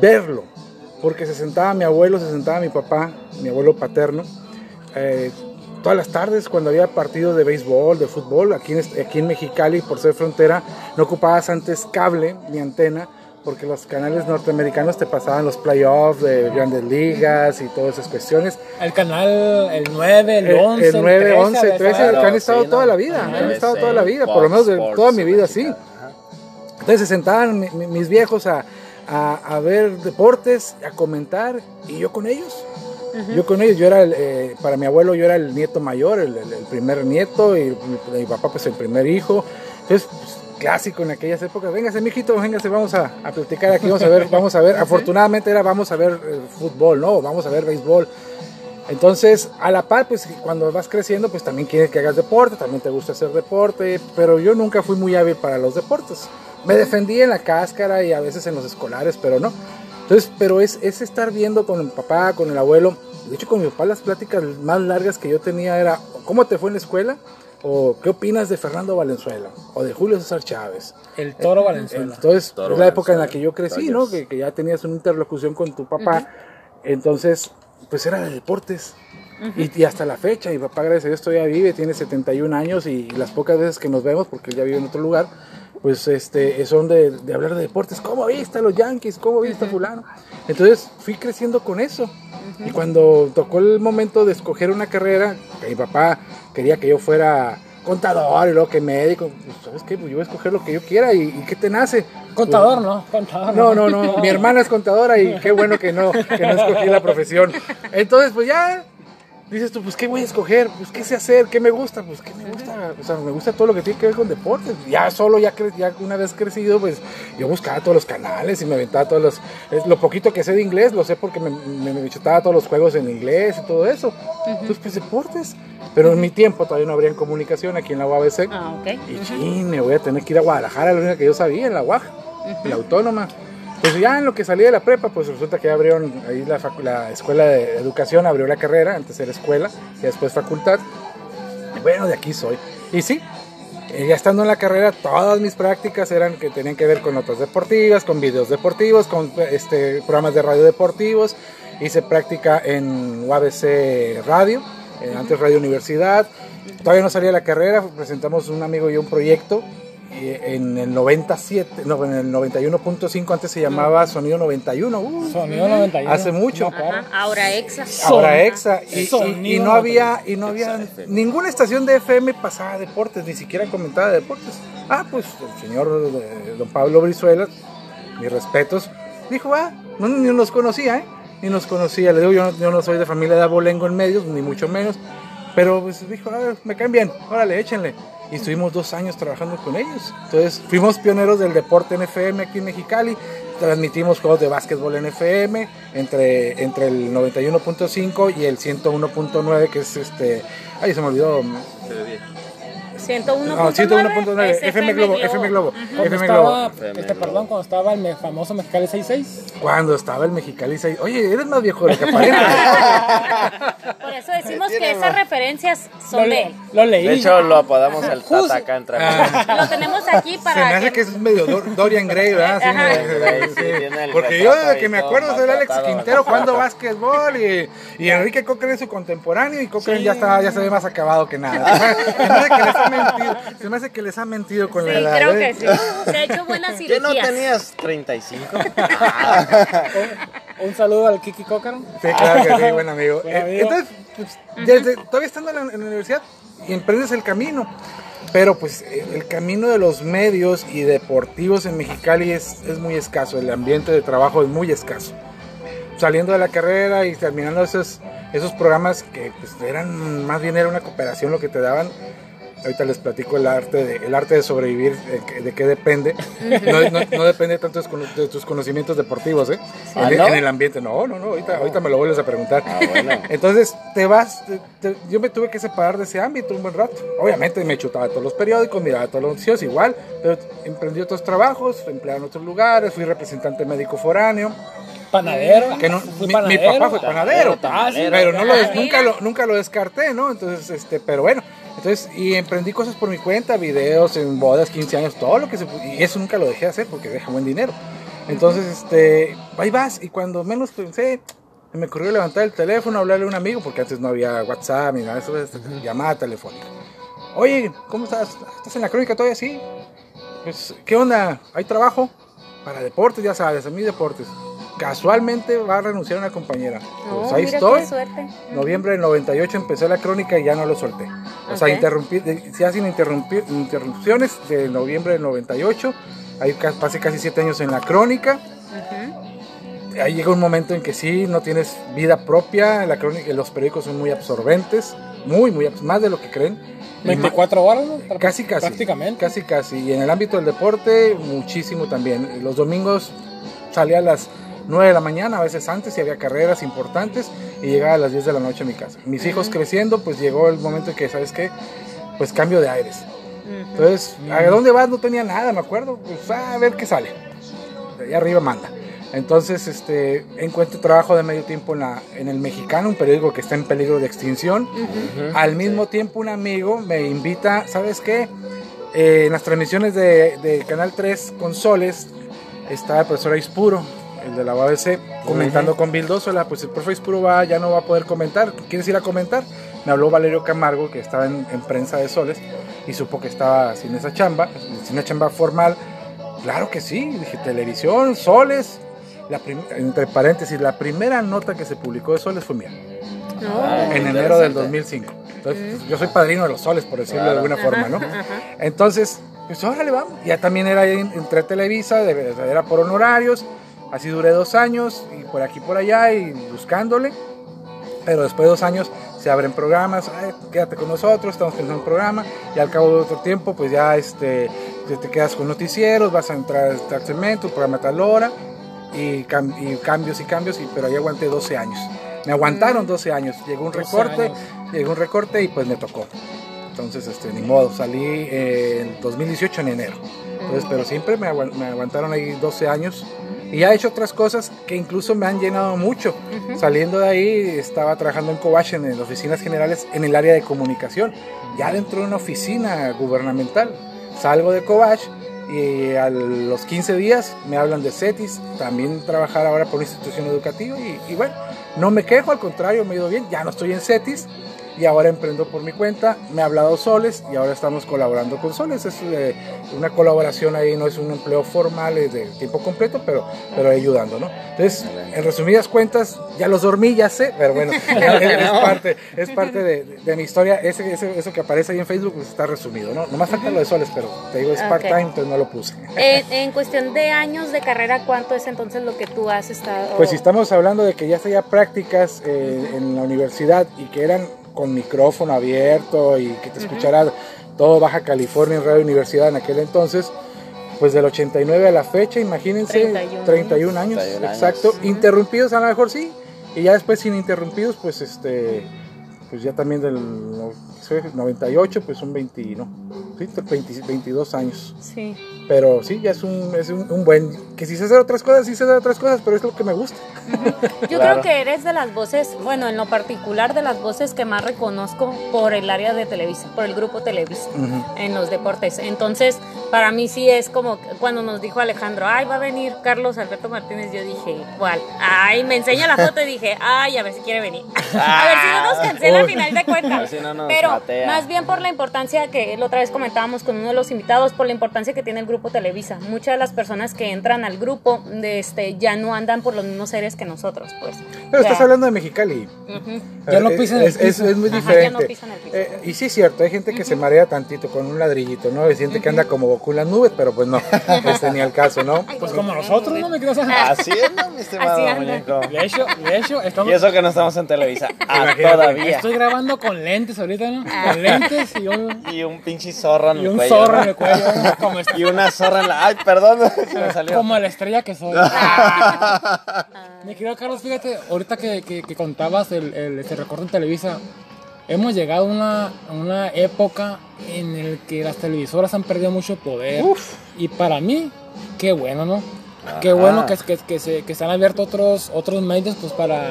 verlo, porque se sentaba mi abuelo, se sentaba mi papá, mi abuelo paterno, eh, todas las tardes cuando había partidos de béisbol, de fútbol, aquí en, aquí en Mexicali, por ser frontera, no ocupabas antes cable ni antena, porque los canales norteamericanos te pasaban los playoffs de grandes ligas y todas esas cuestiones. El canal el 9, el El, 11, el 9, 13, 11, 13, Claro, que han estado sí, toda ¿no? la vida, han estado toda la vida, por lo menos de toda mi vida, Sports, sí. Ajá. Entonces se sentaban mi- mi- mis viejos a, a- a ver deportes, a comentar, y yo con ellos. Yo con ellos, yo era, el, eh, para mi abuelo yo era el nieto mayor, el, el- el primer nieto, y mi, mi papá pues el primer hijo. Entonces, pues, clásico en aquellas épocas, véngase mijito, véngase, vamos a, a platicar aquí, vamos a ver, vamos a ver, afortunadamente era vamos a ver eh, fútbol, ¿no? Vamos a ver béisbol. Entonces, a la par, pues cuando vas creciendo, pues también quieres que hagas deporte, también te gusta hacer deporte, pero yo nunca fui muy hábil para los deportes. Me defendí en la cáscara y a veces en los escolares, pero no. Entonces, pero es, es estar viendo con el papá, con el abuelo. De hecho, con mi papá las pláticas más largas que yo tenía era, ¿cómo te fue en la escuela? ¿O qué opinas de Fernando Valenzuela? ¿O de Julio César Chávez? el Toro Valenzuela. Entonces, Toro es la época en la Valenzuela, que yo crecí. ¿no? Que, que ya tenías una interlocución con tu papá. Entonces, pues era de deportes. y, y hasta la fecha, mi papá, gracias a Dios, todavía vive, tiene 71 años y, las pocas veces que nos vemos, porque él ya vive en otro lugar, pues este, son de, de hablar de deportes. ¿Cómo viste a los Yankees? ¿Cómo viste a fulano? Entonces, fui creciendo con eso. Y cuando tocó el momento de escoger una carrera, que mi papá quería que yo fuera contador y luego que médico, pues, ¿sabes qué? Pues yo voy a escoger lo que yo quiera y, y ¿qué te nace? Contador, ¿no? Contador. No, no, no. Mi hermana es contadora y qué bueno que no, que no escogí la profesión. Entonces, pues ya dices tú, pues qué voy a escoger, pues qué sé hacer, qué me gusta, pues qué me gusta, o sea, me gusta todo lo que tiene que ver con deportes. Ya solo, ya, cre- ya una vez crecido, pues yo buscaba todos los canales y me aventaba todos los, es lo poquito que sé de inglés, lo sé porque me, me, me chutaba todos los juegos en inglés y todo eso. Entonces, pues deportes. Pero en mi tiempo todavía no habría comunicación aquí en la UABC. Ah, ok. Y chin, me voy a tener que ir a Guadalajara, la única que yo sabía, en la UAJ, la autónoma. Pues ya en lo que salí de la prepa, pues resulta que ya abrieron ahí la, la escuela de educación, abrió la carrera, antes era escuela y después facultad. Y bueno, de aquí soy. Y sí, eh, ya estando en la carrera, todas mis prácticas eran que tenían que ver con notas deportivas, con videos deportivos, con este, programas de radio deportivos. hice práctica en UABC Radio, eh, antes Radio Universidad. Todavía no salía la carrera, presentamos un amigo y yo un proyecto en el 97, no, en el 91.5 antes se llamaba Sonido 91. uh, Sonido 91. Hace mucho. Ajá, ahora exa. Ahora EXA y, y- Sonido y no había y no había ninguna estación de FM pasaba deportes, ni siquiera comentaba de deportes. Ah, pues el señor eh, don Pablo Brizuela, mis respetos, dijo, ah, no, ni nos conocía, ¿eh? Ni nos conocía. Le digo, yo no, yo no soy de familia de abolengo en medios, ni mucho menos. Pero pues dijo, ah, me caen bien, órale, échenle. Y estuvimos dos años trabajando con ellos. Entonces fuimos pioneros del deporte en FM aquí en Mexicali. Transmitimos juegos de básquetbol en FM entre, entre el 91.5 y el 101.9, que es este. Ay, se me olvidó. 101.9. No, 101.9, es FM Globo, FM Globo. FM estaba, Globo. este, perdón, cuando estaba el famoso Mexicali 66. Cuando estaba el Mexicali. seis- Oye, eres más viejo de lo que aparenta. Por eso decimos que esas referencias son Lo, de le- él. lo leí. De hecho, lo apodamos el. Tata acá entre Ah, Lo tenemos aquí se me para hace que es medio Dor- Dorian Gray, ¿verdad? Sí, Ajá. Sí, Porque yo desde que me acuerdo soy el Alex Quintero jugando básquetbol y, y Enrique Cochran es su contemporáneo y Cochran ya está ya se ve más acabado que nada. se, me hace que les ha mentido, se me hace que les ha mentido con Sí, la edad. creo ¿eh? que sí. Se ha hecho buenas ¿Qué cirugías. no tenías 35? Un saludo al Kiki Cochran. Sí, claro que sí, buen amigo. Buen Eh, amigo. Entonces, pues, desde, todavía estando en la, en la universidad, y emprendes el camino. Pero pues eh, el camino de los medios y deportivos en Mexicali es, es muy escaso, el ambiente de trabajo es muy escaso. Saliendo de la carrera y terminando esos, esos programas que pues, eran, más bien era una cooperación lo que te daban, ahorita les platico el arte de, el arte de sobrevivir, de, qué- de qué depende. No, no- no depende tanto de tus conocimientos deportivos, ¿eh? ¿Ah, en, no? en el ambiente, no, no, no, ahorita, ahorita me lo vuelves a preguntar. Ah, bueno. Entonces te vas, te- te- yo me tuve que separar de ese ámbito un buen rato. Obviamente me chutaba todos los periódicos, miraba todos los noticios igual, pero emprendí otros trabajos, empleado en otros lugares, fui representante médico foráneo. Panadero. Que no, Fui mi, panadero. mi papá fue panadero, Ah, sí. pero no lo, nunca, lo, nunca lo descarté, ¿no? Entonces, este, pero bueno, entonces, y emprendí cosas por mi cuenta, videos en bodas, 15 años, todo lo que se y eso nunca lo dejé de hacer porque deja buen dinero. Entonces, este, ahí vas, y cuando menos pensé, me ocurrió levantar el teléfono, hablarle a un amigo, porque antes no había WhatsApp ni nada de eso, este, llamada telefónica. Oye, ¿cómo estás? ¿Estás en la crónica todavía? Sí. Pues, ¿qué onda? ¿Hay trabajo? Para deportes, ya sabes, a mí deportes. Casualmente va a renunciar una compañera. No, Pues ahí mira estoy. qué suerte. Noviembre del 98 empecé la crónica y ya no lo solté. O sea, interrumpí, ya sin interrumpir, interrupciones de noviembre del 98. Ahí pasé casi siete años en la crónica. Ahí llega un momento en que sí, no tienes vida propia. La crónica, los periódicos son muy absorbentes. Muy, muy, más de lo que creen. Y ma- 24 horas, ¿no? Casi, casi. Prácticamente. Casi, casi. Y en el ámbito del deporte, muchísimo también. Los domingos salía a las 9 de la mañana, a veces antes, si había carreras importantes, y llegaba a las 10 de la noche a mi casa. Mis hijos creciendo, pues llegó el momento en que, ¿sabes qué? Pues cambio de aires. Entonces, ¿a dónde vas? No tenía nada, me acuerdo. Pues a ver qué sale. De allá arriba manda. Entonces, este, encuentro trabajo de medio tiempo en, la, en el Mexicano, un periódico que está en peligro de extinción. Al mismo tiempo, un amigo me invita, ¿sabes qué? Eh, en las transmisiones de, de Canal 3 con Soles está el profesor Aispuro, el de la UABC, comentando con Vildósola. Pues el profesor Aispuro va, ya no va a poder comentar. ¿Quieres ir a comentar? Me habló Valerio Camargo, que estaba en, en prensa de Soles, y supo que estaba sin esa chamba, sin una chamba formal. Claro que sí, dije televisión, Soles. La entre paréntesis, la primera nota que se publicó de Soles fue mía No. en enero del 2005. Entonces, yo soy padrino de los soles, por decirlo de alguna forma, ¿no? Entonces, pues órale, vamos. Ya también era a Televisa, de- era por honorarios. Así duré dos años, y por aquí por allá, y buscándole. Pero después de dos años se abren programas, "Ay, quédate con nosotros, estamos pensando en un programa. Y al cabo de otro tiempo, pues ya este, te, quedas con noticieros, vas a entrar a este segmento, programa a tal hora. Y, cam- y cambios y cambios, y, pero ahí aguanté 12 años. Me aguantaron 12 años. Llegó un 12 recorte, llegó un recorte y pues me tocó. Entonces, este, ni modo, salí eh, en 2018 en enero. Entonces, pero siempre me, aguan- me aguantaron ahí 12 años. Y he hecho otras cosas que incluso me han llenado mucho. Saliendo de ahí, estaba trabajando en Cobach, en, en oficinas generales, en el área de comunicación. Ya dentro de una oficina gubernamental. Salgo de Cobach y a los 15 días me hablan de CETIS, también trabajar ahora por una institución educativa. Y, y bueno, No me quejo, al contrario, me ha ido bien. Ya no estoy en CETIS y ahora emprendo por mi cuenta. Me ha hablado Soles y ahora estamos colaborando con Soles. Es eh, una colaboración ahí, no es un empleo formal, es de tiempo completo, pero, pero ayudando, ¿no? Entonces, en resumidas cuentas, ya los dormí, ya sé, pero bueno, es, es parte, es parte de, de mi historia. Ese, ese- eso que aparece ahí en Facebook pues, está resumido, ¿no? Nomás falta lo de Soles, pero te digo, es part-time, entonces no lo puse. En, en cuestión de años de carrera, ¿cuánto es entonces lo que tú has estado? Pues si estamos hablando de que ya hacía prácticas eh, en la universidad y que eran con micrófono abierto y que te escuchara todo Baja California en Radio Universidad en aquel entonces, pues del 89 a la fecha, imagínense, 31 31, años, 31 años. exacto, interrumpidos a lo mejor sí, y ya después sin interrumpidos, pues este, pues ya también del 98, pues son 20, ¿no? Sí, 20 22 años. Sí. Pero sí, ya es un, es un, un buen. Que si sé hacer otras cosas, sí sé hacer otras cosas, pero es lo que me gusta. Yo Claro. creo que eres de las voces, bueno, en lo particular de las voces que más reconozco por el área de Televisa, por el grupo Televisa, en los deportes. Entonces, para mí sí es como cuando nos dijo Alejandro, ay, va a venir Carlos Alberto Martínez, yo dije, ¿cuál? Ay, me enseña la foto y dije, ay, a ver si quiere venir. a ver si no nos cancela al final de A cuentas. ver si no nos Pero más bien por la importancia que la otra vez comentábamos con uno de los invitados, por la importancia que tiene el grupo Televisa. Muchas de las personas que entran al grupo de este, ya no andan por los mismos seres que nosotros, pues. Pero Ya. estás hablando de Mexicali. Ya no pisan el es, es- piso. es muy Ajá, ya diferente. no pisan el piso. Eh, y sí es cierto, hay gente que se marea tantito con un ladrillito, ¿no? Y siente que anda como Goku en las nubes, pero pues no, este, ni al caso, ¿no? Pues como nosotros, ¿no me quieres Así es, ¿no, mi estimado muñeco? De hecho, de hecho, estamos, Y eso que no estamos en Televisa. Ah, todavía. estoy grabando con lentes ahorita, ¿no? Con lentes y un, Y un pinche zorro en y el un cuello. zorro en el cuello. ¿no? Como, est- Y una zorra en la. Ay, perdón, se me salió. como la estrella que soy. Mi querido Carlos, fíjate, ahorita que, que, que contabas el, el, este recorte en Televisa, hemos llegado a una, a una época en el que las televisoras han perdido mucho poder. Y para mí, qué bueno, ¿no? Qué bueno que, que, que, se, que se han abierto otros, otros medios pues, para,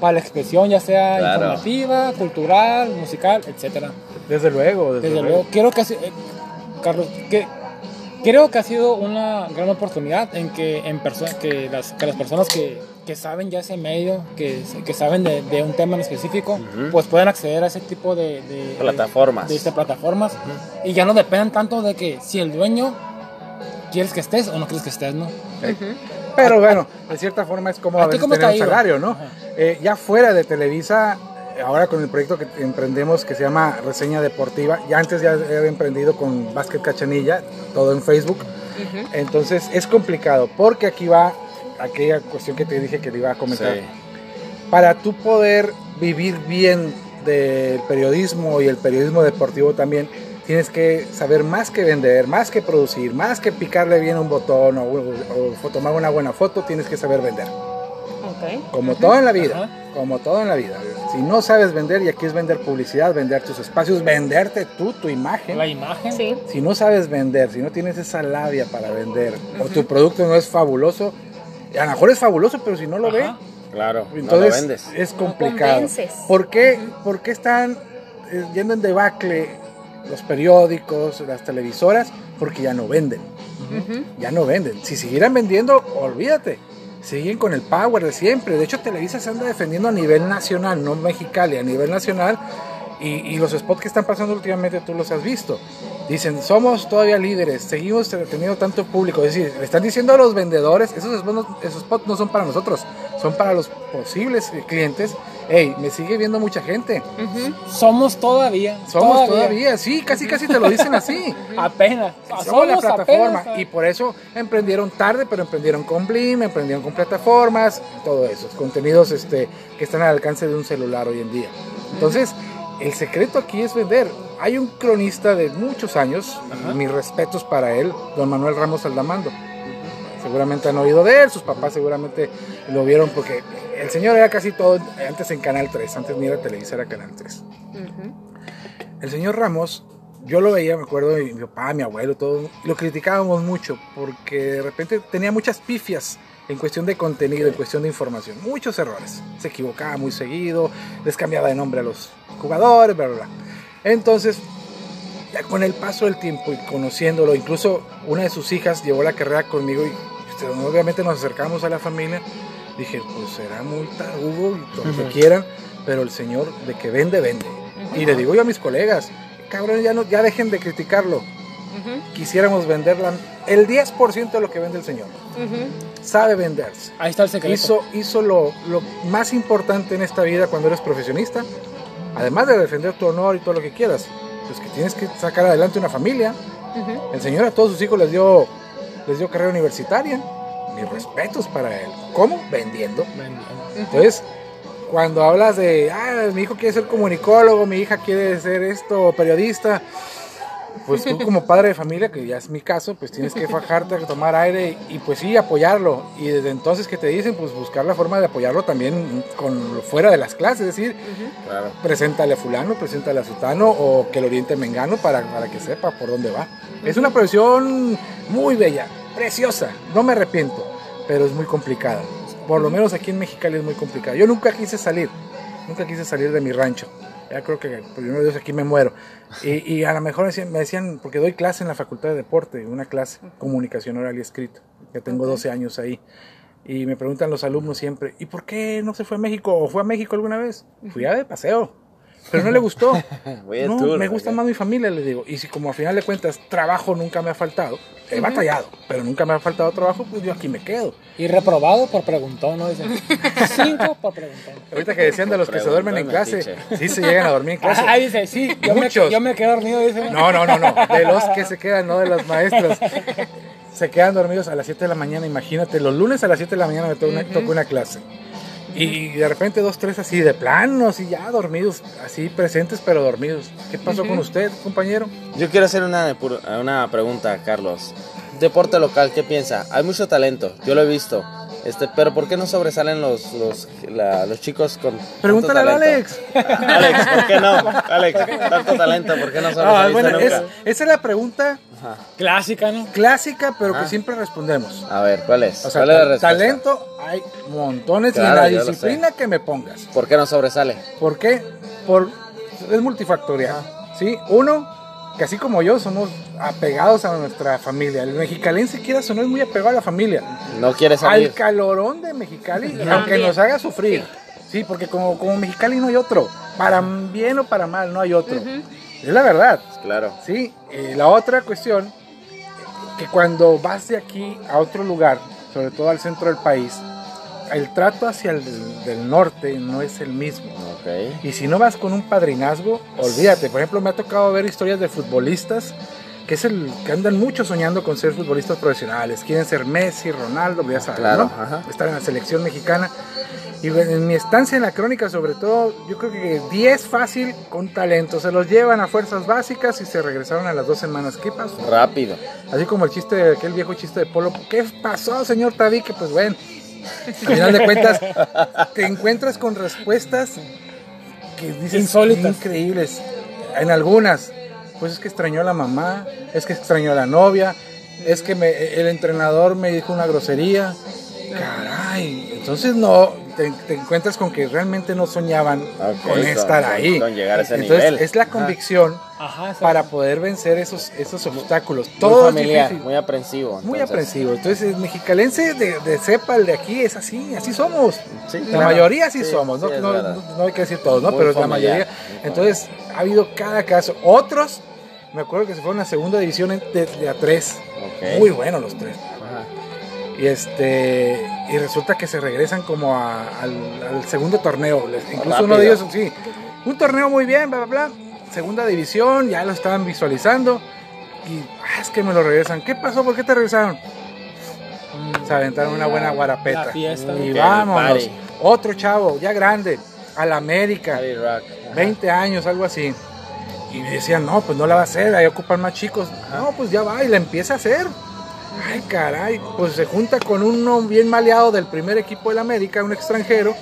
para la expresión, ya sea Claro. informativa, cultural, musical, etcétera. Desde luego, desde, Desde luego. luego, quiero que, eh, Carlos, que, creo que ha sido una gran oportunidad en que, en perso- que, las, que las personas que, que saben ya ese medio, que, que saben de, de un tema en específico, pues pueden acceder a ese tipo de, de- Plataformas. de, de plataformas y ya no dependan tanto de que si el dueño quieres que estés o no quieres que estés, ¿no? Pero bueno, de cierta forma es como ¿A veces te tener un salario, ¿no? Eh, ya fuera de Televisa, ahora con el proyecto que emprendemos que se llama Reseña Deportiva, ya antes ya había emprendido con Básquet Cachanilla, todo en Facebook. Entonces es complicado, porque aquí va aquella cuestión que te dije que le iba a comentar. Sí. Para tú poder vivir bien del periodismo y el periodismo deportivo también, tienes que saber más que vender, más que producir, más que picarle bien un botón o, o- o tomar una buena foto, tienes que saber vender. Como todo en la vida, como todo en la vida. Si no sabes vender, y aquí es vender publicidad, vender tus espacios, venderte tú, tu imagen. La imagen. Sí. Si no sabes vender, si no tienes esa labia para vender, o tu producto no es fabuloso, a lo mejor es fabuloso, pero si no lo ve. Claro, no lo entonces vendes. es complicado. ¿Por qué, por qué están eh, yendo en debacle los periódicos, las televisoras? Porque ya no venden. Ya no venden. Si siguieran vendiendo, olvídate. Siguen con el power de siempre. De hecho, Televisa se anda defendiendo a nivel nacional, no Mexicali, a nivel nacional. Y, y los spots que están pasando últimamente tú los has visto. Dicen, somos todavía líderes, seguimos teniendo tanto público. Es decir, le están diciendo a los vendedores, esos spots, no, esos spots no son para nosotros, son para los posibles clientes. Hey, me sigue viendo mucha gente. Somos todavía. Somos todavía, sí, casi casi te lo dicen así. Apenas. Somos la plataforma apenas. y por eso emprendieron tarde, pero emprendieron con Blim, emprendieron con plataformas, todo eso, contenidos este, que están al alcance de un celular hoy en día. Entonces, el secreto aquí es vender. Hay un cronista de muchos años, mis respetos para él, don Manuel Ramos Aldamando. Seguramente han oído de él, sus papás seguramente lo vieron porque el señor era casi todo antes en Canal 3, antes ni era Televisa, era Canal 3. El señor Ramos, yo lo veía, me acuerdo, mi papá, mi abuelo, todo, lo criticábamos mucho porque de repente tenía muchas pifias en cuestión de contenido, en cuestión de información, muchos errores. Se equivocaba muy seguido, les cambiaba de nombre a los jugadores, bla, bla, bla. Entonces, ya con el paso del tiempo y conociéndolo, incluso una de sus hijas llevó la carrera conmigo y obviamente nos acercamos a la familia Dije, pues será muy tarugo y lo que quieran, pero el señor de que vende, vende. Y le digo yo a mis colegas, cabrón, ya, no, ya dejen de criticarlo. Ujú, Quisiéramos venderla el 10% de lo que vende el señor. Sabe venderse. Ahí está el secreto. Hizo, hizo lo, lo más importante en esta vida cuando eres profesionista, además de defender tu honor y todo lo que quieras, pues que tienes que sacar adelante una familia. El señor a todos sus hijos les dio, les dio carrera universitaria. Mis respetos para él. ¿Cómo? Vendiendo. Vendiendo. Entonces, cuando hablas de, ah, mi hijo quiere ser comunicólogo, mi hija quiere ser esto, periodista, pues tú como padre de familia, que ya es mi caso, pues tienes que fajarte, tomar aire y pues sí, apoyarlo. Y desde entonces que te dicen, pues buscar la forma de apoyarlo también con fuera de las clases, es decir, Claro. preséntale a fulano, preséntale a sutano o que lo oriente mengano para, para que sepa por dónde va. Es una profesión muy bella, preciosa, no me arrepiento, pero es muy complicada. Por lo menos aquí en Mexicali es muy complicada. Yo nunca quise salir, nunca quise salir de mi rancho. Ya creo que primero Dios aquí me muero. Y, y a lo mejor decían- me decían, porque doy clase en la Facultad de Deporte, una clase, comunicación oral y escrito. Ya tengo 12 años ahí. Y me preguntan los alumnos siempre, ¿y por qué no se fue a México? ¿O fue a México alguna vez? Fui a de paseo, pero no le gustó. Voy a no, tour, me gusta más mi familia, le digo. Y si como a final de cuentas trabajo nunca me ha faltado, he batallado, pero nunca me ha faltado trabajo, pues yo aquí me quedo. Y reprobado por preguntón, ¿no? Dicen. Cinco por preguntón. Ahorita que decían de los que se duermen en clase, sí se llegan a dormir en clase. Ah, dice, sí, yo me, Muchos. yo me quedo dormido, dice. No, no, no, no. De los que se quedan, no de los maestros. Se quedan dormidos a las 7 de la mañana, imagínate. Los lunes a las 7 de la mañana me toca una, toca una clase. Y de repente dos, tres así de plano, así ya dormidos, así presentes pero dormidos. ¿Qué pasó con usted, compañero? Yo quiero hacer una, una pregunta, Carlos. Deporte local, ¿qué piensa? Hay mucho talento, yo lo he visto. Este, pero ¿por qué no sobresalen los, los, la- los chicos con tanto Pregúntale al talento? Alex. Alex, ¿por qué no? Alex, tanto talento, ¿por qué no Ah, sobresaliste bueno, nunca? es- esa es la pregunta Ajá. Clásica, ¿no? clásica, pero Ah. que siempre respondemos. A ver, ¿cuál es? O sea, ¿Cuál es la talento hay montones y Claro, la yo lo disciplina que me pongas. ¿Por qué no sobresale? ¿Por qué? Por, es multifactorial. ¿sí? Uno, que así como yo somos apegados a nuestra familia. El mexicalense, quieras o no, es muy apegado a la familia. No quiere salir. Al calorón de Mexicali, aunque nos haga sufrir. Sí, porque como, como Mexicali no hay otro. Para bien o para mal, no hay otro. Es la verdad. Claro. Sí, eh, la otra cuestión, que cuando vas de aquí a otro lugar, sobre todo al centro del país, el trato hacia el del, del norte no es el mismo. Ok. Y si no vas con un padrinazgo, olvídate. Por ejemplo, me ha tocado ver historias de futbolistas que es el que andan mucho soñando con ser futbolistas profesionales. Quieren ser Messi, Ronaldo, ya sabes, Claro. Estar en la selección mexicana. Y en mi estancia en la crónica, sobre todo, yo creo que 10 fácil con talento. Se los llevan a fuerzas básicas y se regresaron a las dos semanas. ¿Qué pasó? Rápido. Así como el chiste, aquel viejo chiste de Polo. ¿Qué pasó, señor Tabique? Pues bueno, al final de cuentas, te encuentras con respuestas que dices Insólitas. increíbles. En algunas, pues es que extrañó a la mamá, es que extrañó a la novia, es que me- el entrenador me dijo una grosería. Caray, entonces no, te, te encuentras con que realmente no soñaban con con- estar con- ahí. con llegar a ese entonces nivel. es la convicción Ajá, para poder vencer esos, esos obstáculos. Muy Todo es familiar, difícil. muy aprensivo. Muy entonces. aprensivo. Entonces, el mexicalense de, de cepa, el de aquí, es así, así somos. Sí, La claro. mayoría sí, Sí, somos, no, sí, es no, verdad. no- no hay que decir todos, ¿no? Muy Pero la familiar, mayoría. muy. Entonces, ha habido cada caso. Otros, me acuerdo que se fueron a segunda división de, de a tres. Muy buenos los tres. Ajá. Y este y resulta que se regresan como a- al, al segundo torneo. Incluso Rápido. uno de ellos, sí, un torneo muy bien, bla, bla, bla. Segunda división, ya lo estaban visualizando. Y ah, es que me lo regresan. ¿Qué pasó? ¿Por qué te regresaron? Se aventaron una buena guarapeta. La fiesta. Y vámonos. party. Otro chavo, ya grande, al América. Party rock. Ajá. 20 años, algo así. Y me decían, no, pues no la va a hacer, ahí ocupan más chicos. No, pues ya va y la empieza a hacer. Ay, caray, pues se junta con uno bien maleado del primer equipo del América, un extranjero.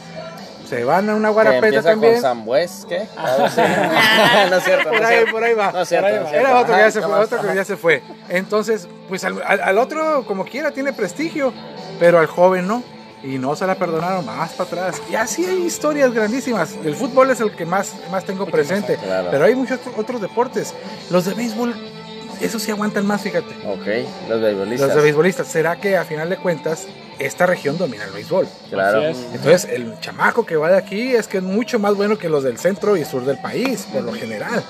Se van a una guarapeta empieza también. con Sambues, ¿qué? Así. no es cierto, no Por ahí, cierto. por ahí va. No es cierto, no. Era otro que ya se fue, ¿qué otro que más? ya se fue. Entonces, pues al, otro, como quiera, tiene prestigio, pero al joven no. Y no se la perdonaron más para atrás. Y así hay historias grandísimas. El fútbol es el que más, más tengo presente. Claro. Pero hay muchos otro- otros deportes. Los de béisbol, esos sí aguantan más, fíjate. Ok, los beisbolistas. Los de beisbolistas. ¿Será que a final de cuentas esta región domina el béisbol. Claro. Entonces, el chamaco que va de aquí es que es mucho más bueno que los del centro y sur del país, por lo general.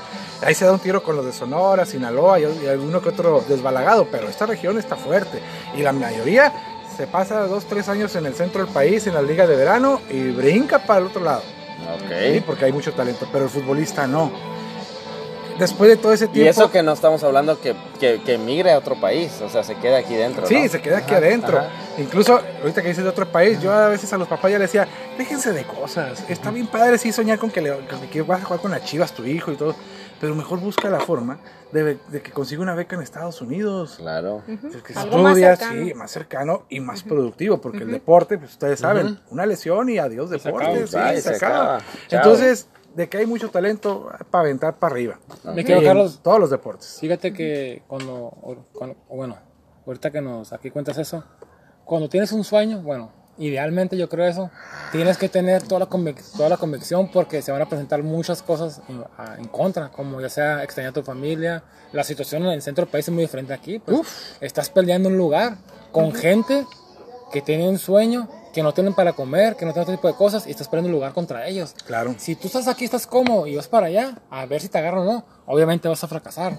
Ahí se da un tiro con los de Sonora, Sinaloa y, y alguno que otro desbalagado, pero esta región está fuerte. Y la mayoría se pasa dos, tres años en el centro del país, en la liga de verano, y brinca para el otro lado. Sí, porque hay mucho talento, pero el futbolista no. Después de todo ese Y tiempo... eso que no estamos hablando que, que, que migre a otro país, o sea, se queda aquí dentro. Sí, ¿no? se queda aquí adentro. ajá. Incluso, ahorita que dices de otro país, yo a veces a los papás ya les decía, déjense de cosas. Está bien padre sí soñar con que, le, con que vas a jugar con las chivas tu hijo y todo, pero mejor busca la forma de, de que consiga una beca en Estados Unidos. Claro. Algo más estudias, cercano. sí, más cercano y más productivo, porque el deporte, pues ustedes saben, una lesión y adiós se deporte, acaba. sí, se, se acaba. acaba. Chao. Entonces, de que hay mucho talento para aventar para arriba. Me quedo, Carlos. Todos los deportes. Fíjate que cuando, cuando- bueno, ahorita que nos aquí cuentas eso, cuando tienes un sueño, bueno, idealmente yo creo eso, tienes que tener toda la, convic- toda la convicción porque se van a presentar muchas cosas en, a- en contra, como ya sea extrañar a tu familia, la situación en el centro del país es muy diferente aquí, pues estás peleando un lugar con gente que tiene un sueño, que no tienen para comer, que no tienen otro tipo de cosas y estás un lugar contra ellos. Claro. Si tú estás aquí, estás cómodo y vas para allá, a ver si te agarran o no, obviamente vas a fracasar.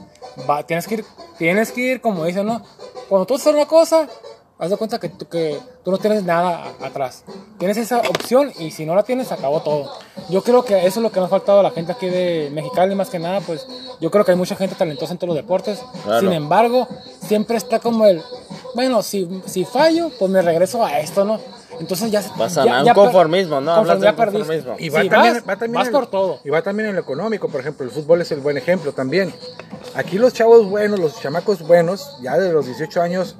Va- tienes, que ir, tienes que ir, como dicen, ¿no? Cuando tú haces una cosa, haz de cuenta que tú, que tú no tienes nada a- atrás. Tienes esa opción y si no la tienes, acabó todo. Yo creo que eso es lo que nos ha faltado a la gente aquí de Mexicali, más que nada, pues yo creo que hay mucha gente talentosa en todos los deportes. Claro. Sin embargo, siempre está como el, bueno, si, si fallo, pues me regreso a esto, ¿no? Entonces ya Vas a ya- un ya conformismo, ¿no? Hablas de conformismo. Y va, Sí, también, vas, va también vas en- por todo. Y va también en lo económico, por ejemplo, el fútbol es el buen ejemplo también. Aquí los chavos buenos, los chamacos buenos, ya de los 18 años,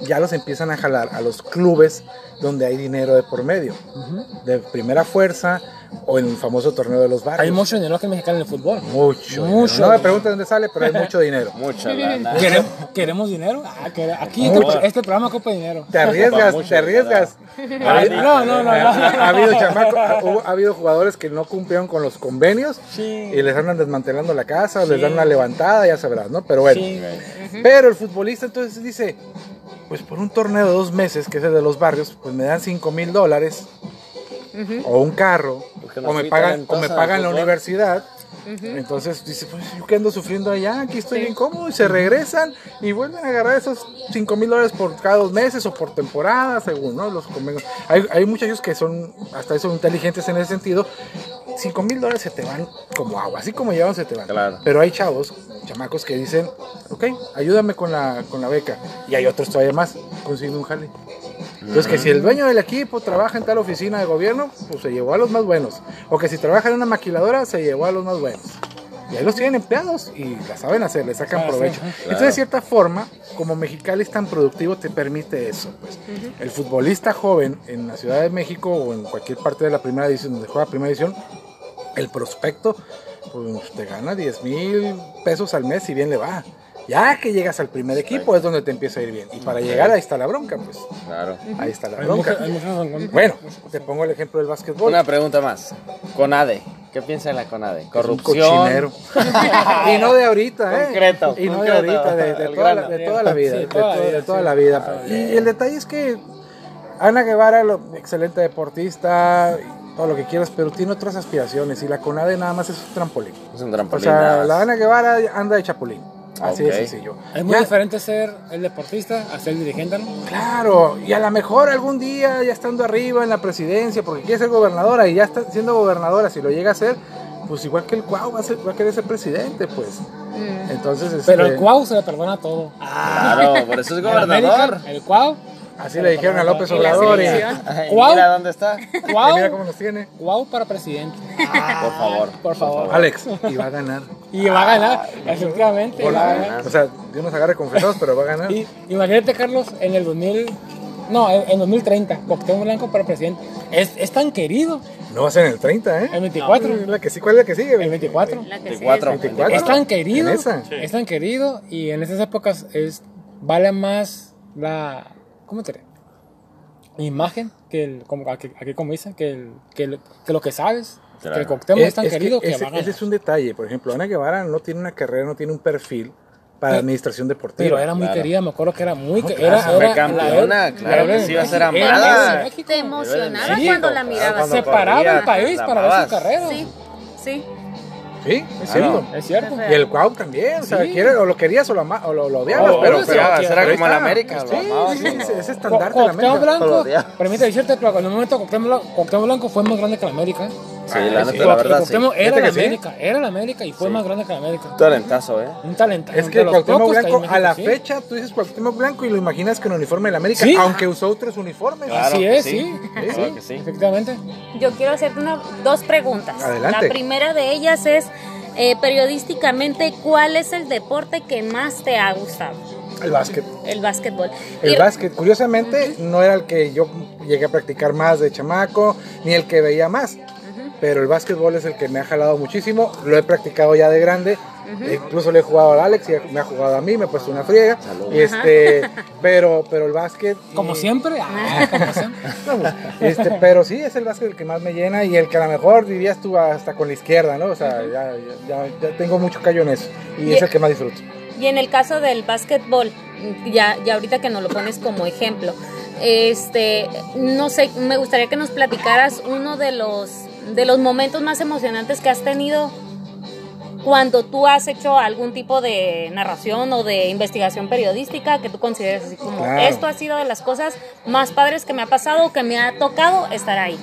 ya los empiezan a jalar a los clubes donde hay dinero de por medio, de primera fuerza o en el famoso torneo de los barrios. Hay mucho dinero aquí en Mexicali en el fútbol. mucho. Mucho. No me pregunten dónde sale, pero hay mucho dinero. Mucha lana. ¿Queremos, queremos dinero? Ah, que- aquí este, este programa ocupa dinero. Te arriesgas, te arriesgas. Ay, no, no, no, Ha, no. ha habido chamacos, ha, hubo- ha habido jugadores que no cumplieron con los convenios Sí. y les andan desmantelando la casa, o les Sí. dan una levantada, ya sabrás, ¿no? Pero bueno. Sí, Pero el futbolista entonces dice, pues por un torneo de dos meses, que es el de los barrios, pues me dan 5 mil dólares, o un carro, o me pagan, o me en pagan la universidad. Entonces dice, pues yo que ando sufriendo allá, aquí estoy bien cómodo, y se regresan y vuelven a agarrar esos 5 mil dólares por cada dos meses o por temporada, según ¿no? los convenios. Hay, hay muchachos que son, hasta eso, inteligentes en ese sentido. 5 mil dólares se te van como agua, así como llevan se te van. Claro. Pero hay chavos, chamacos que dicen, ok, ayúdame con la, con la beca. Y hay otros todavía más, consiguen un jale. Entonces que si el dueño del equipo trabaja en tal oficina de gobierno, pues se llevó a los más buenos. O que si trabaja en una maquiladora, se llevó a los más buenos. Y ahí los tienen empleados y la saben hacer, le sacan Ah, sí, provecho. ajá. Entonces, de cierta forma, como Mexicali es tan productivo, te permite eso. Pues. El futbolista joven en la Ciudad de México o en cualquier parte de la primera edición, donde juega primera edición, el prospecto pues, te gana 10 mil pesos al mes y bien le va. Ya que llegas al primer equipo es donde te empieza a ir bien. Y para llegar ahí está la bronca, pues. Claro. Ahí está la bronca. Bueno, te pongo el ejemplo del básquetbol. Una pregunta más. CONADE. ¿Qué piensa de la CONADE? Es un Corrupción. cochinero. y no de ahorita, ¿eh? Concreto, Y no de ahorita, de, toda, la, grano. de toda la vida. Sí, de, toda la de vida, toda sí. la vida. Y el detalle es que Ana Guevara, lo, excelente deportista, todo lo que quieras, pero tiene otras aspiraciones. Y la CONADE nada más es un trampolín. Es un O trampolín. nada sea, la Ana Guevara anda de chapulín. Así de sencillo. Es muy Ya- diferente ser el deportista a ser el dirigente, ¿no? Claro, y a lo mejor algún día ya estando arriba en la presidencia, porque quiere ser gobernadora y ya está siendo gobernadora, si lo llega a ser, pues igual que el Cuau va a, ser- va a querer ser presidente, pues. Entonces, Pero este, el Cuau se le perdona todo. Claro, por eso es gobernador. América, El Cuau. Así le dijeron a López Y Obrador y, Guau. Mira dónde está. y Cuau. mira cómo nos tiene. Cuau para presidente. Por favor. Por favor. Alex, y va a ganar. Y va a ganar, efectivamente. Por- va a ganar. o sea, Dios nos agarre confesados, pero va a ganar. Y imagínate, Carlos, en el 2000. No, en, en 2030, Cuauhtémoc Blanco para presidente. Es, es tan querido. No va a ser en el 30, ¿eh? El 24. La que sí, ¿Cuál es la que sigue? El 24. La que 24. sigue. 24. Es tan querido. En esa. Es tan querido. Y en esas épocas es vale más la. ¿Cómo te diré? Imagen que el. Como, aquí, aquí como dicen, que, el, que, el- que lo que sabes. Claro. Que el Cuauhtémoc es, tan Es que querido que, ese, es un detalle. Por ejemplo, Ana Guevara no tiene una carrera, no tiene un perfil para administración deportiva. Pero era muy Claro. querida, me acuerdo que era muy que claro, era, fue era campeona, claro que sí, iba a ser amada. era. Te emocionaba Sí, cuando la mirabas. cuando Se paraba corría, el país para ver su carrera. Sí, sí. Sí, es Claro. cierto. Es cierto. Y el Cuau también, o sea, quiere- o lo querías o lo, ama- o lo, lo odiabas, Oh, pero, eso pero, era- pero era ahí como el. América, lo Sí, sí, ese estandarte de la América. Blanco, permítame decirte, pero en un momento Cuauhtémoc Blanco fue más grande que la América. Sí, la sí. neta, la verdad, sí. Cuauhtémoc era la que sí. América, era la América y fue Sí. más grande que la América. Talentazo, ¿eh? Un talento. Es que Cuauhtémoc Blanco, a la fecha, tú dices Cuauhtémoc Blanco y lo imaginas con uniforme de la América, Sí. aunque usó otros uniformes. Claro Así que es, sí. sí. Claro Sí, que sí. Efectivamente. Yo quiero hacerte una, dos preguntas. Adelante. La primera de ellas es, eh, periodísticamente, ¿cuál es el deporte que más te ha gustado? El básquet. El básquetbol. El Y- básquet, curiosamente, no era el que yo llegué a practicar más de chamaco, ni el que veía más. Pero el básquetbol es el que me ha jalado muchísimo. Lo he practicado ya de grande. Incluso le he jugado al Alex y me ha jugado a mí, me he puesto una friega. Y este, pero, pero el básquet. Como siempre. ah, como siempre. Este, pero sí, es el básquet el que más me llena y el que a lo mejor dirías tú hasta con la izquierda, ¿no? O sea, ya, ya, ya tengo mucho callo en eso. Y, Y- es el que más disfruto. Y en el caso del básquetbol, ya, ya ahorita que nos lo pones como ejemplo, este, no sé, me gustaría que nos platicaras uno de los, de los momentos más emocionantes que has tenido cuando tú has hecho algún tipo de narración o de investigación periodística que tú consideres así como Claro. esto ha sido de las cosas más padres que me ha pasado, que me ha tocado estar ahí.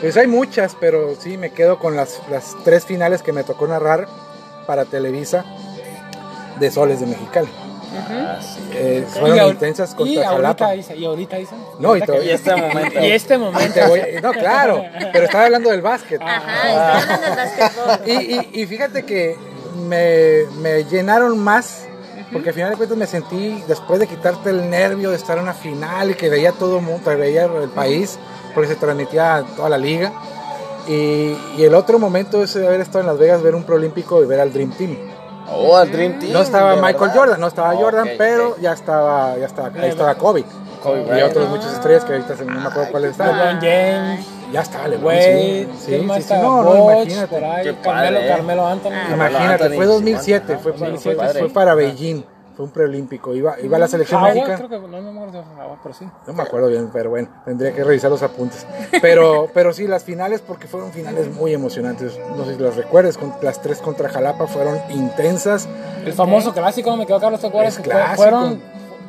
Pues hay muchas, pero sí me quedo con las, las tres finales que me tocó narrar para Televisa de Soles de Mexicali. Eh, fueron Y intensas y contra ahorita Jalapa. dice, y ahorita dice. No, y que- Y este momento. Y este Y momento. voy no, claro, pero estaba hablando del básquet. Ajá, estoy hablando del básquetbol. Y, y- y fíjate que me, me llenaron más, porque al final de cuentas me sentí, después de quitarte el nervio de estar en una final y que veía todo el mundo, veía el país, porque se transmitía toda la liga. Y, y el otro momento es haber estado en Las Vegas, ver un proolímpico y ver al Dream Team. Oh, el Dream Team. No estaba Michael verdad. Jordan, no estaba Ok, Jordan, pero ya estaba, ya estaba, ahí estaba Kobe. Kobe y otras muchas estrellas que ahorita se- no me acuerdo cuáles estaban. LeBron James, Ya estaba LeBron, sí, sí, ¿quién más sí, no, no, Boch, imagínate. Qué Carmelo, padre, ¿eh? Carmelo Anthony. Ah. Imagínate, Anthony, fue 2007, fue, ajá, fue, muy fue- padre. fue para Beijing, fue un preolímpico, iba, iba la selección Howard, mexicana. creo que no me acuerdo de pero sí. No me acuerdo bien, pero bueno, tendría que revisar los apuntes. Pero, pero sí, las finales, porque fueron finales muy emocionantes. No sé si los recuerdes, con, las tres contra Jalapa fueron intensas. El famoso clásico, me quedó Carlos, ¿te acuerdas? Que. Fueron,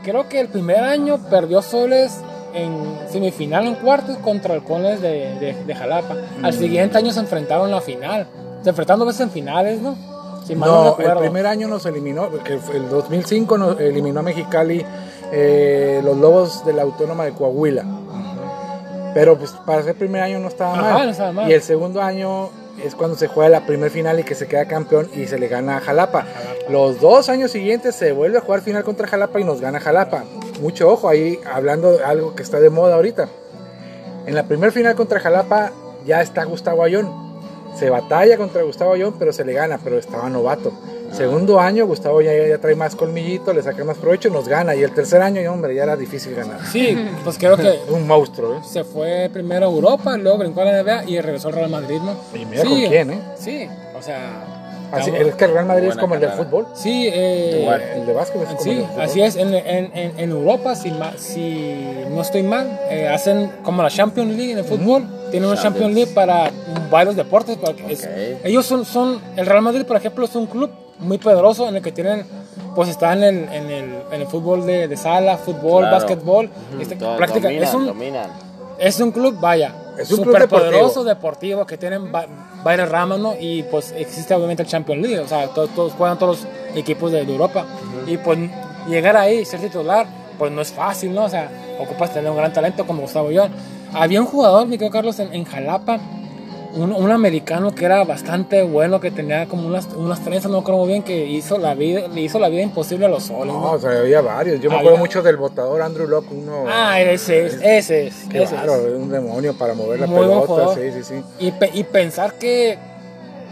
creo que el primer año perdió Soles en semifinal en cuartos contra Halcones de, de, de Jalapa. Mm. Al siguiente año se enfrentaron en la final. Se enfrentaron dos veces en finales, ¿no? Si mal No, el primer año nos eliminó, fue el 2005 nos eliminó a Mexicali eh, los Lobos de la Autónoma de Coahuila. Pero pues para ser primer año no estaba Ajá, mal. no estaba mal. Y el segundo año es cuando se juega la primer final y que se queda campeón y se le gana a Jalapa. Los dos años siguientes se vuelve a jugar final contra Jalapa y nos gana Jalapa. Mucho ojo ahí hablando de algo que está de moda ahorita. En la primer final contra Jalapa ya está Gustavo Ayón. Se batalla contra Gustavo Ayón, pero se le gana, pero estaba novato. Segundo año, Gustavo ya, ya trae más colmillito, le saca más provecho, nos gana. Y el tercer año, hombre, ya era difícil ganar. Sí, pues creo que Un monstruo, ¿eh? se fue primero a Europa, luego brincó a la NBA y regresó al Real Madrid, ¿no? Y mira con quién, ¿eh? Sí, o sea... Así, cabrón. es que el Real Madrid es como el del fútbol. Sí, eh. El de básquet es como el Sí, del fútbol. así es. En, en, en, Europa, si, si no estoy mal, eh, hacen como la Champions League en el fútbol. Tienen una Champions League para varios deportes. porque es- Ok. ellos son, son, el Real Madrid, por ejemplo, es un club muy poderoso en el que tienen, pues están en, en el, en el fútbol de, de sala, fútbol, Claro. básquetbol. Ujú, este, todo- práctica- dominan, es un, dominan. Es un club, vaya, Es un club superpoderoso deportivo que tienen va- varias ramas, ¿no? Y pues existe obviamente el Champions League, o sea, todos, todos juegan todos los equipos de, Europa. Y pues llegar ahí, ser titular, pues no es fácil, ¿no? O sea, ocupas tener un gran talento como Gustavo Young. Había un jugador, mi querido Carlos, en, en Jalapa, un, un americano que era bastante bueno, que tenía como unas, unas trenzas, no creo muy bien, que hizo la vida, le hizo la vida imposible a los soles, No, ¿no? o sea, había varios. Yo me Había- acuerdo mucho del votador Andrew Locke, uno. Ah, ese es, ese es. Qué ese es. bárbaro, un demonio para mover la Muy pelota. Sí, sí, sí. Y, pe- y pensar que,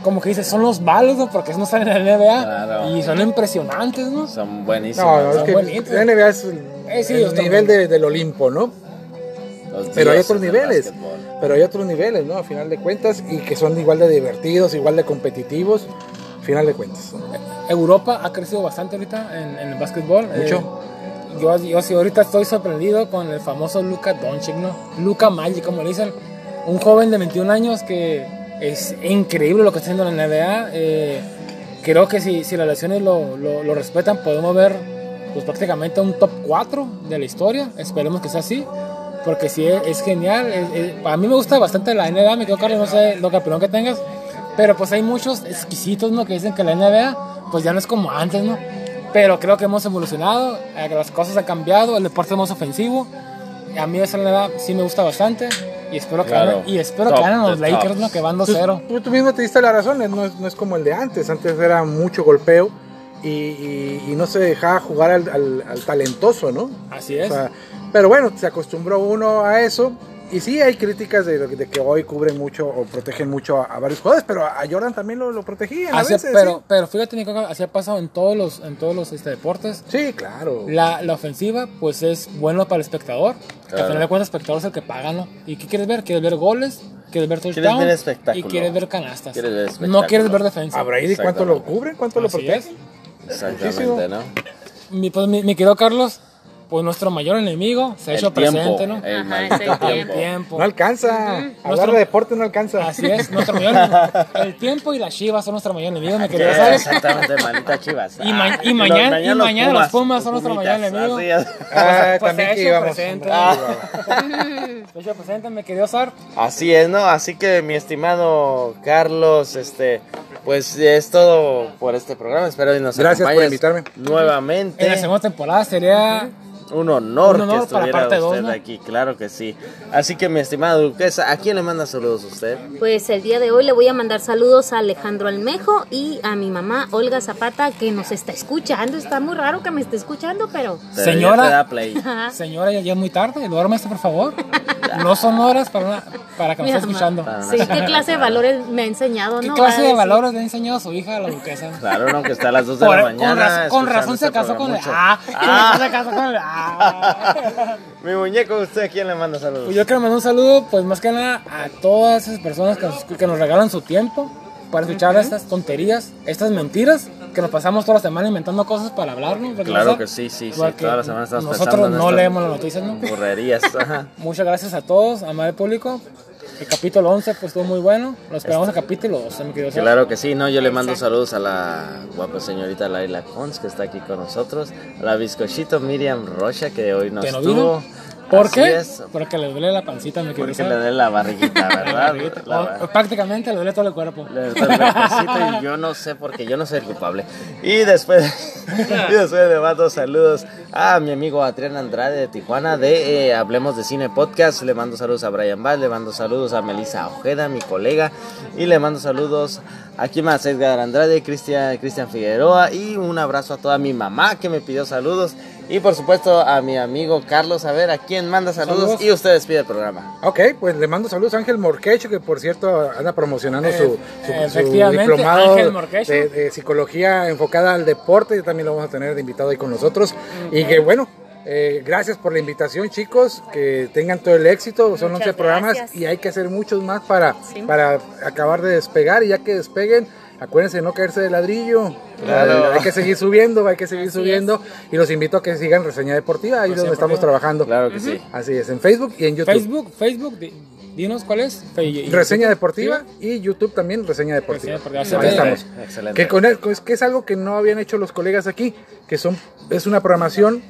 como que dices, son los malos, ¿no? Porque no están en la NBA. Claro. Y son impresionantes, ¿no? Son buenísimos. No, no, es que bonitos. la NBA es el, Eh, sí, el nivel de- del Olimpo, ¿no? Pero hay otros niveles. Pero hay otros niveles, ¿no? A final de cuentas, y que son igual de divertidos, igual de competitivos. final de cuentas. Europa ha crecido bastante ahorita en, en el básquetbol. Mucho. Eh, yo, yo sí ahorita estoy sorprendido con el famoso Luka Doncic, ¿no? Luka Magic, como le dicen. Un joven de 21 años que es increíble lo que está haciendo en la NBA. Eh, creo que si, si las lesiones lo, lo, lo respetan, podemos ver pues, prácticamente un top 4 de la historia. Esperemos que sea así. Porque sí, es, es genial. Es- es- a mí me gusta bastante la NBA. Me quedo, Carlos, no sé lo que opinión que tengas. Pero pues hay muchos exquisitos, ¿no? Que dicen que la NBA pues ya no es como antes, ¿no? Pero creo que hemos evolucionado, eh, que las cosas han cambiado, el deporte es más ofensivo. A mí esa NBA sí me gusta bastante y espero que Claro. ganen, y espero Top que ganen los Lakers. ¿no? Que van Pues, 2-0. tú, tú mismo te diste la razón, no es, no es como el de antes. Antes era mucho golpeo y, y- y no se dejaba jugar al, al- al talentoso, ¿no? Así O es. sea, pero bueno, se acostumbró uno a eso. Y sí, hay críticas de, de que hoy cubren mucho o protegen mucho a, a varios jugadores, pero a Jordan también lo, lo protegían a Así- veces. pero, pero fíjate, Nico, que así ha pasado en todos los, en todos los este, deportes. sí. Sí, claro. La, la ofensiva, pues es bueno para el espectador. Que Claro. al final de cuentas, el espectador es el que paga, ¿no? ¿Y qué quieres ver? ¿Quieres ver goles? ¿Quieres ver Quieres touchdown? ver espectáculo. Y quieres ver canastas. Quieres ver no quieres ver defensa. A Brady, ¿cuánto lo cubren? ¿Cuánto lo Así protegen? Exactamente, ¿no? Mi, pues, mi, mi querido Carlos, pues nuestro mayor enemigo se ha hecho tiempo, presente, ¿no? el Ajá, el tiempo. No alcanza. Hablar Nuestro- de deporte no alcanza. Así es, nuestro mayor enemigo. El tiempo y las chivas son nuestro mayor enemigo, mi querido Sí, Alex. Exactamente, maldita chivas. Y ma- Ah, y mañana- los- y mañana los Pumas son nuestro Pumitas, mayor enemigo. así es. Ah, Pues, también se ha hecho íbamos. presente. Ah. Se ha hecho presente, mi querido Sar. Así es, ¿no? Así que mi estimado Carlos, este, pues es todo por este programa. Espero que nos Gracias por invitarme. Nuevamente. En la segunda temporada sería Un honor, Un honor que para estuviera dos, usted ¿no? aquí, claro que sí. Así que mi estimado Duquesa, ¿a quién le manda saludos usted? Pues el día de hoy le voy a mandar saludos a Alejandro Almejo y a mi mamá Olga Zapata que nos está escuchando. Está muy raro que me esté escuchando, pero Pero Señora. ya play. Señora, ya, ya es muy tarde, duérmese por favor. No son horas para, una- para que Mi esté escuchando. Para sí, ¿qué clase de valores me ha enseñado? ¿Qué no? clase de valores le ha enseñado a su hija a la duquesa? Claro, no, que está a las 2 de Por- la con, mañana. razón, con escuchando razón se este casó con el. Ah, con razón se casó con el Ah. Mi muñeco, ¿usted a quién le manda saludos? Pues yo quiero mandar un saludo, pues más que nada a todas esas personas que nos, que nos regalan su tiempo para escuchar estas tonterías, estas mentiras que nos pasamos toda la semana inventando cosas para hablar, ¿no? Porque, Claro que sí, sí, sí. Toda la semana estamos Nosotros pensando en no leemos las noticias, ¿no? Burrerías. Muchas gracias a todos, amable público. El capítulo 11 pues estuvo muy bueno. Lo esperamos el capítulo 12, mi querido. Claro que sí, no, yo le mando saludos a la guapa señorita Laila Cons que está aquí con nosotros, a la bizcochito Miriam Rocha que hoy nos Que no tuvo. vino. ¿Por Así qué? es, Porque le duele la pancita, mi querido porque le dé la barriguita, ¿verdad? La- O- prácticamente le duele todo el cuerpo. Le doy el cuerpecito y yo no sé porque yo no soy el culpable. Y después, y después le mando saludos a mi amigo Adrián Andrade de Tijuana de eh, Hablemos de Cine Podcast. Le mando saludos a Brian Vaz, le mando saludos a Melissa Ojeda, mi colega. Y le mando saludos a quién más, Edgar Andrade, Cristian Cristian Figueroa. Y un abrazo a toda mi mamá que me pidió saludos. Y por supuesto a mi amigo Carlos, a ver a quién manda saludos. Saludos. Y usted despide el programa. Ok, pues le mando saludos a Ángel Morquecho, que por cierto anda promocionando su, su- su efectivamente, diplomado de, de psicología enfocada al deporte. y También lo vamos a tener de invitado ahí con nosotros. Y que bueno, eh, gracias por la invitación, chicos. Que tengan todo el éxito. Son Muchas 11 programas gracias. y hay que hacer muchos más para, Sí. para acabar de despegar. Y ya que despeguen, acuérdense de no caerse de ladrillo. Claro. Hay que seguir subiendo, hay que seguir Así subiendo. Y los invito a que sigan Reseña Deportiva, ahí es donde estamos trabajando. Claro que sí. Así es, en Facebook y en YouTube. Facebook, Facebook, di- dinos cuál es. Reseña Deportiva y YouTube también Reseña Deportiva. Reseña Deportiva. Ahí estamos. Excelente. Que, con el- que es algo que no habían hecho los colegas aquí, que son es una programación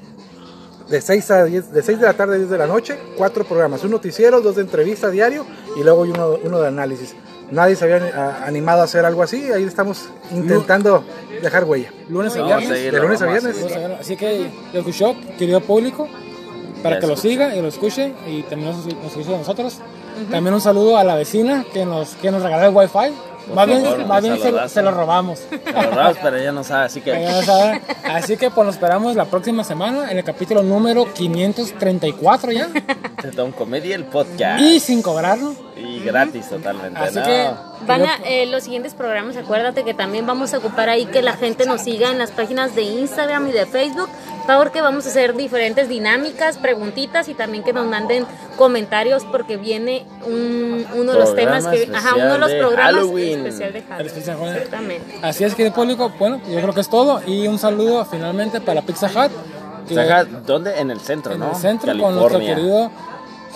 de 6 a 10, de 6 de la tarde a 10 de la noche, cuatro programas, un noticiero, dos de entrevista diario y luego uno, uno de análisis. Nadie se había animado a hacer algo así, ahí estamos intentando dejar huella. Lunes a viernes. seguirlo, de lunes a viernes. seguirlo. Lunes a viernes. Así que lo escuchó, querido público, para Ya que lo siga y lo escuche y también nos, nos escuche a nosotros. También un saludo a la vecina que nos, que nos regaló el wifi. Más bien, favor, más bien se, saludazo. se lo robamos. Lo raro, pero ella no sabe, así que no saben. Así que pues nos esperamos la próxima semana en el capítulo número 534 ya. de Don Comedia el podcast. Y sin cobrarlo. Y gratis totalmente. Así ¿no? que Van a eh, los siguientes programas, acuérdate que también vamos a ocupar ahí que la gente nos siga en las páginas de Instagram y de Facebook porque vamos a hacer diferentes dinámicas, preguntitas y también que nos manden comentarios porque viene un- uno de los temas que, ajá, uno de los programas Halloween. especial de Halloween. Exactamente. Así es, querido público. Bueno, yo creo que es todo. Y un saludo finalmente para Pizza Hut. que- Saja, ¿Dónde? En el centro, en ¿no? el centro con nuestro querido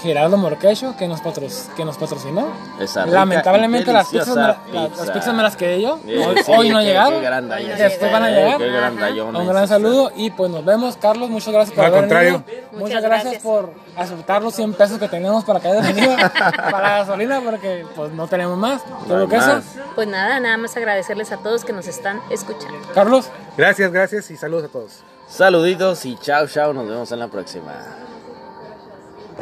Gerardo Morquecho que nos, patro- que nos patrocinó. Esa rica Lamentablemente y las pizzas, me, la- las- pizza. las pizzas me las quedé yo. Eh, hoy, sí, hoy no qué- llegaron. qué Después van a llegar. qué. Un gran saludo y pues nos vemos, Carlos. Muchas gracias por Al haber contrario. venido. Muchas, Muchas gracias, gracias. por aceptar los 100 pesos que tenemos para que hayas venido para gasolina porque pues no tenemos más. No hay ¿Todo queso? más. Pues nada, nada más agradecerles a todos que nos están escuchando. Carlos. Gracias, gracias y saludos a todos. Saluditos y chao, chao. Nos vemos en la próxima.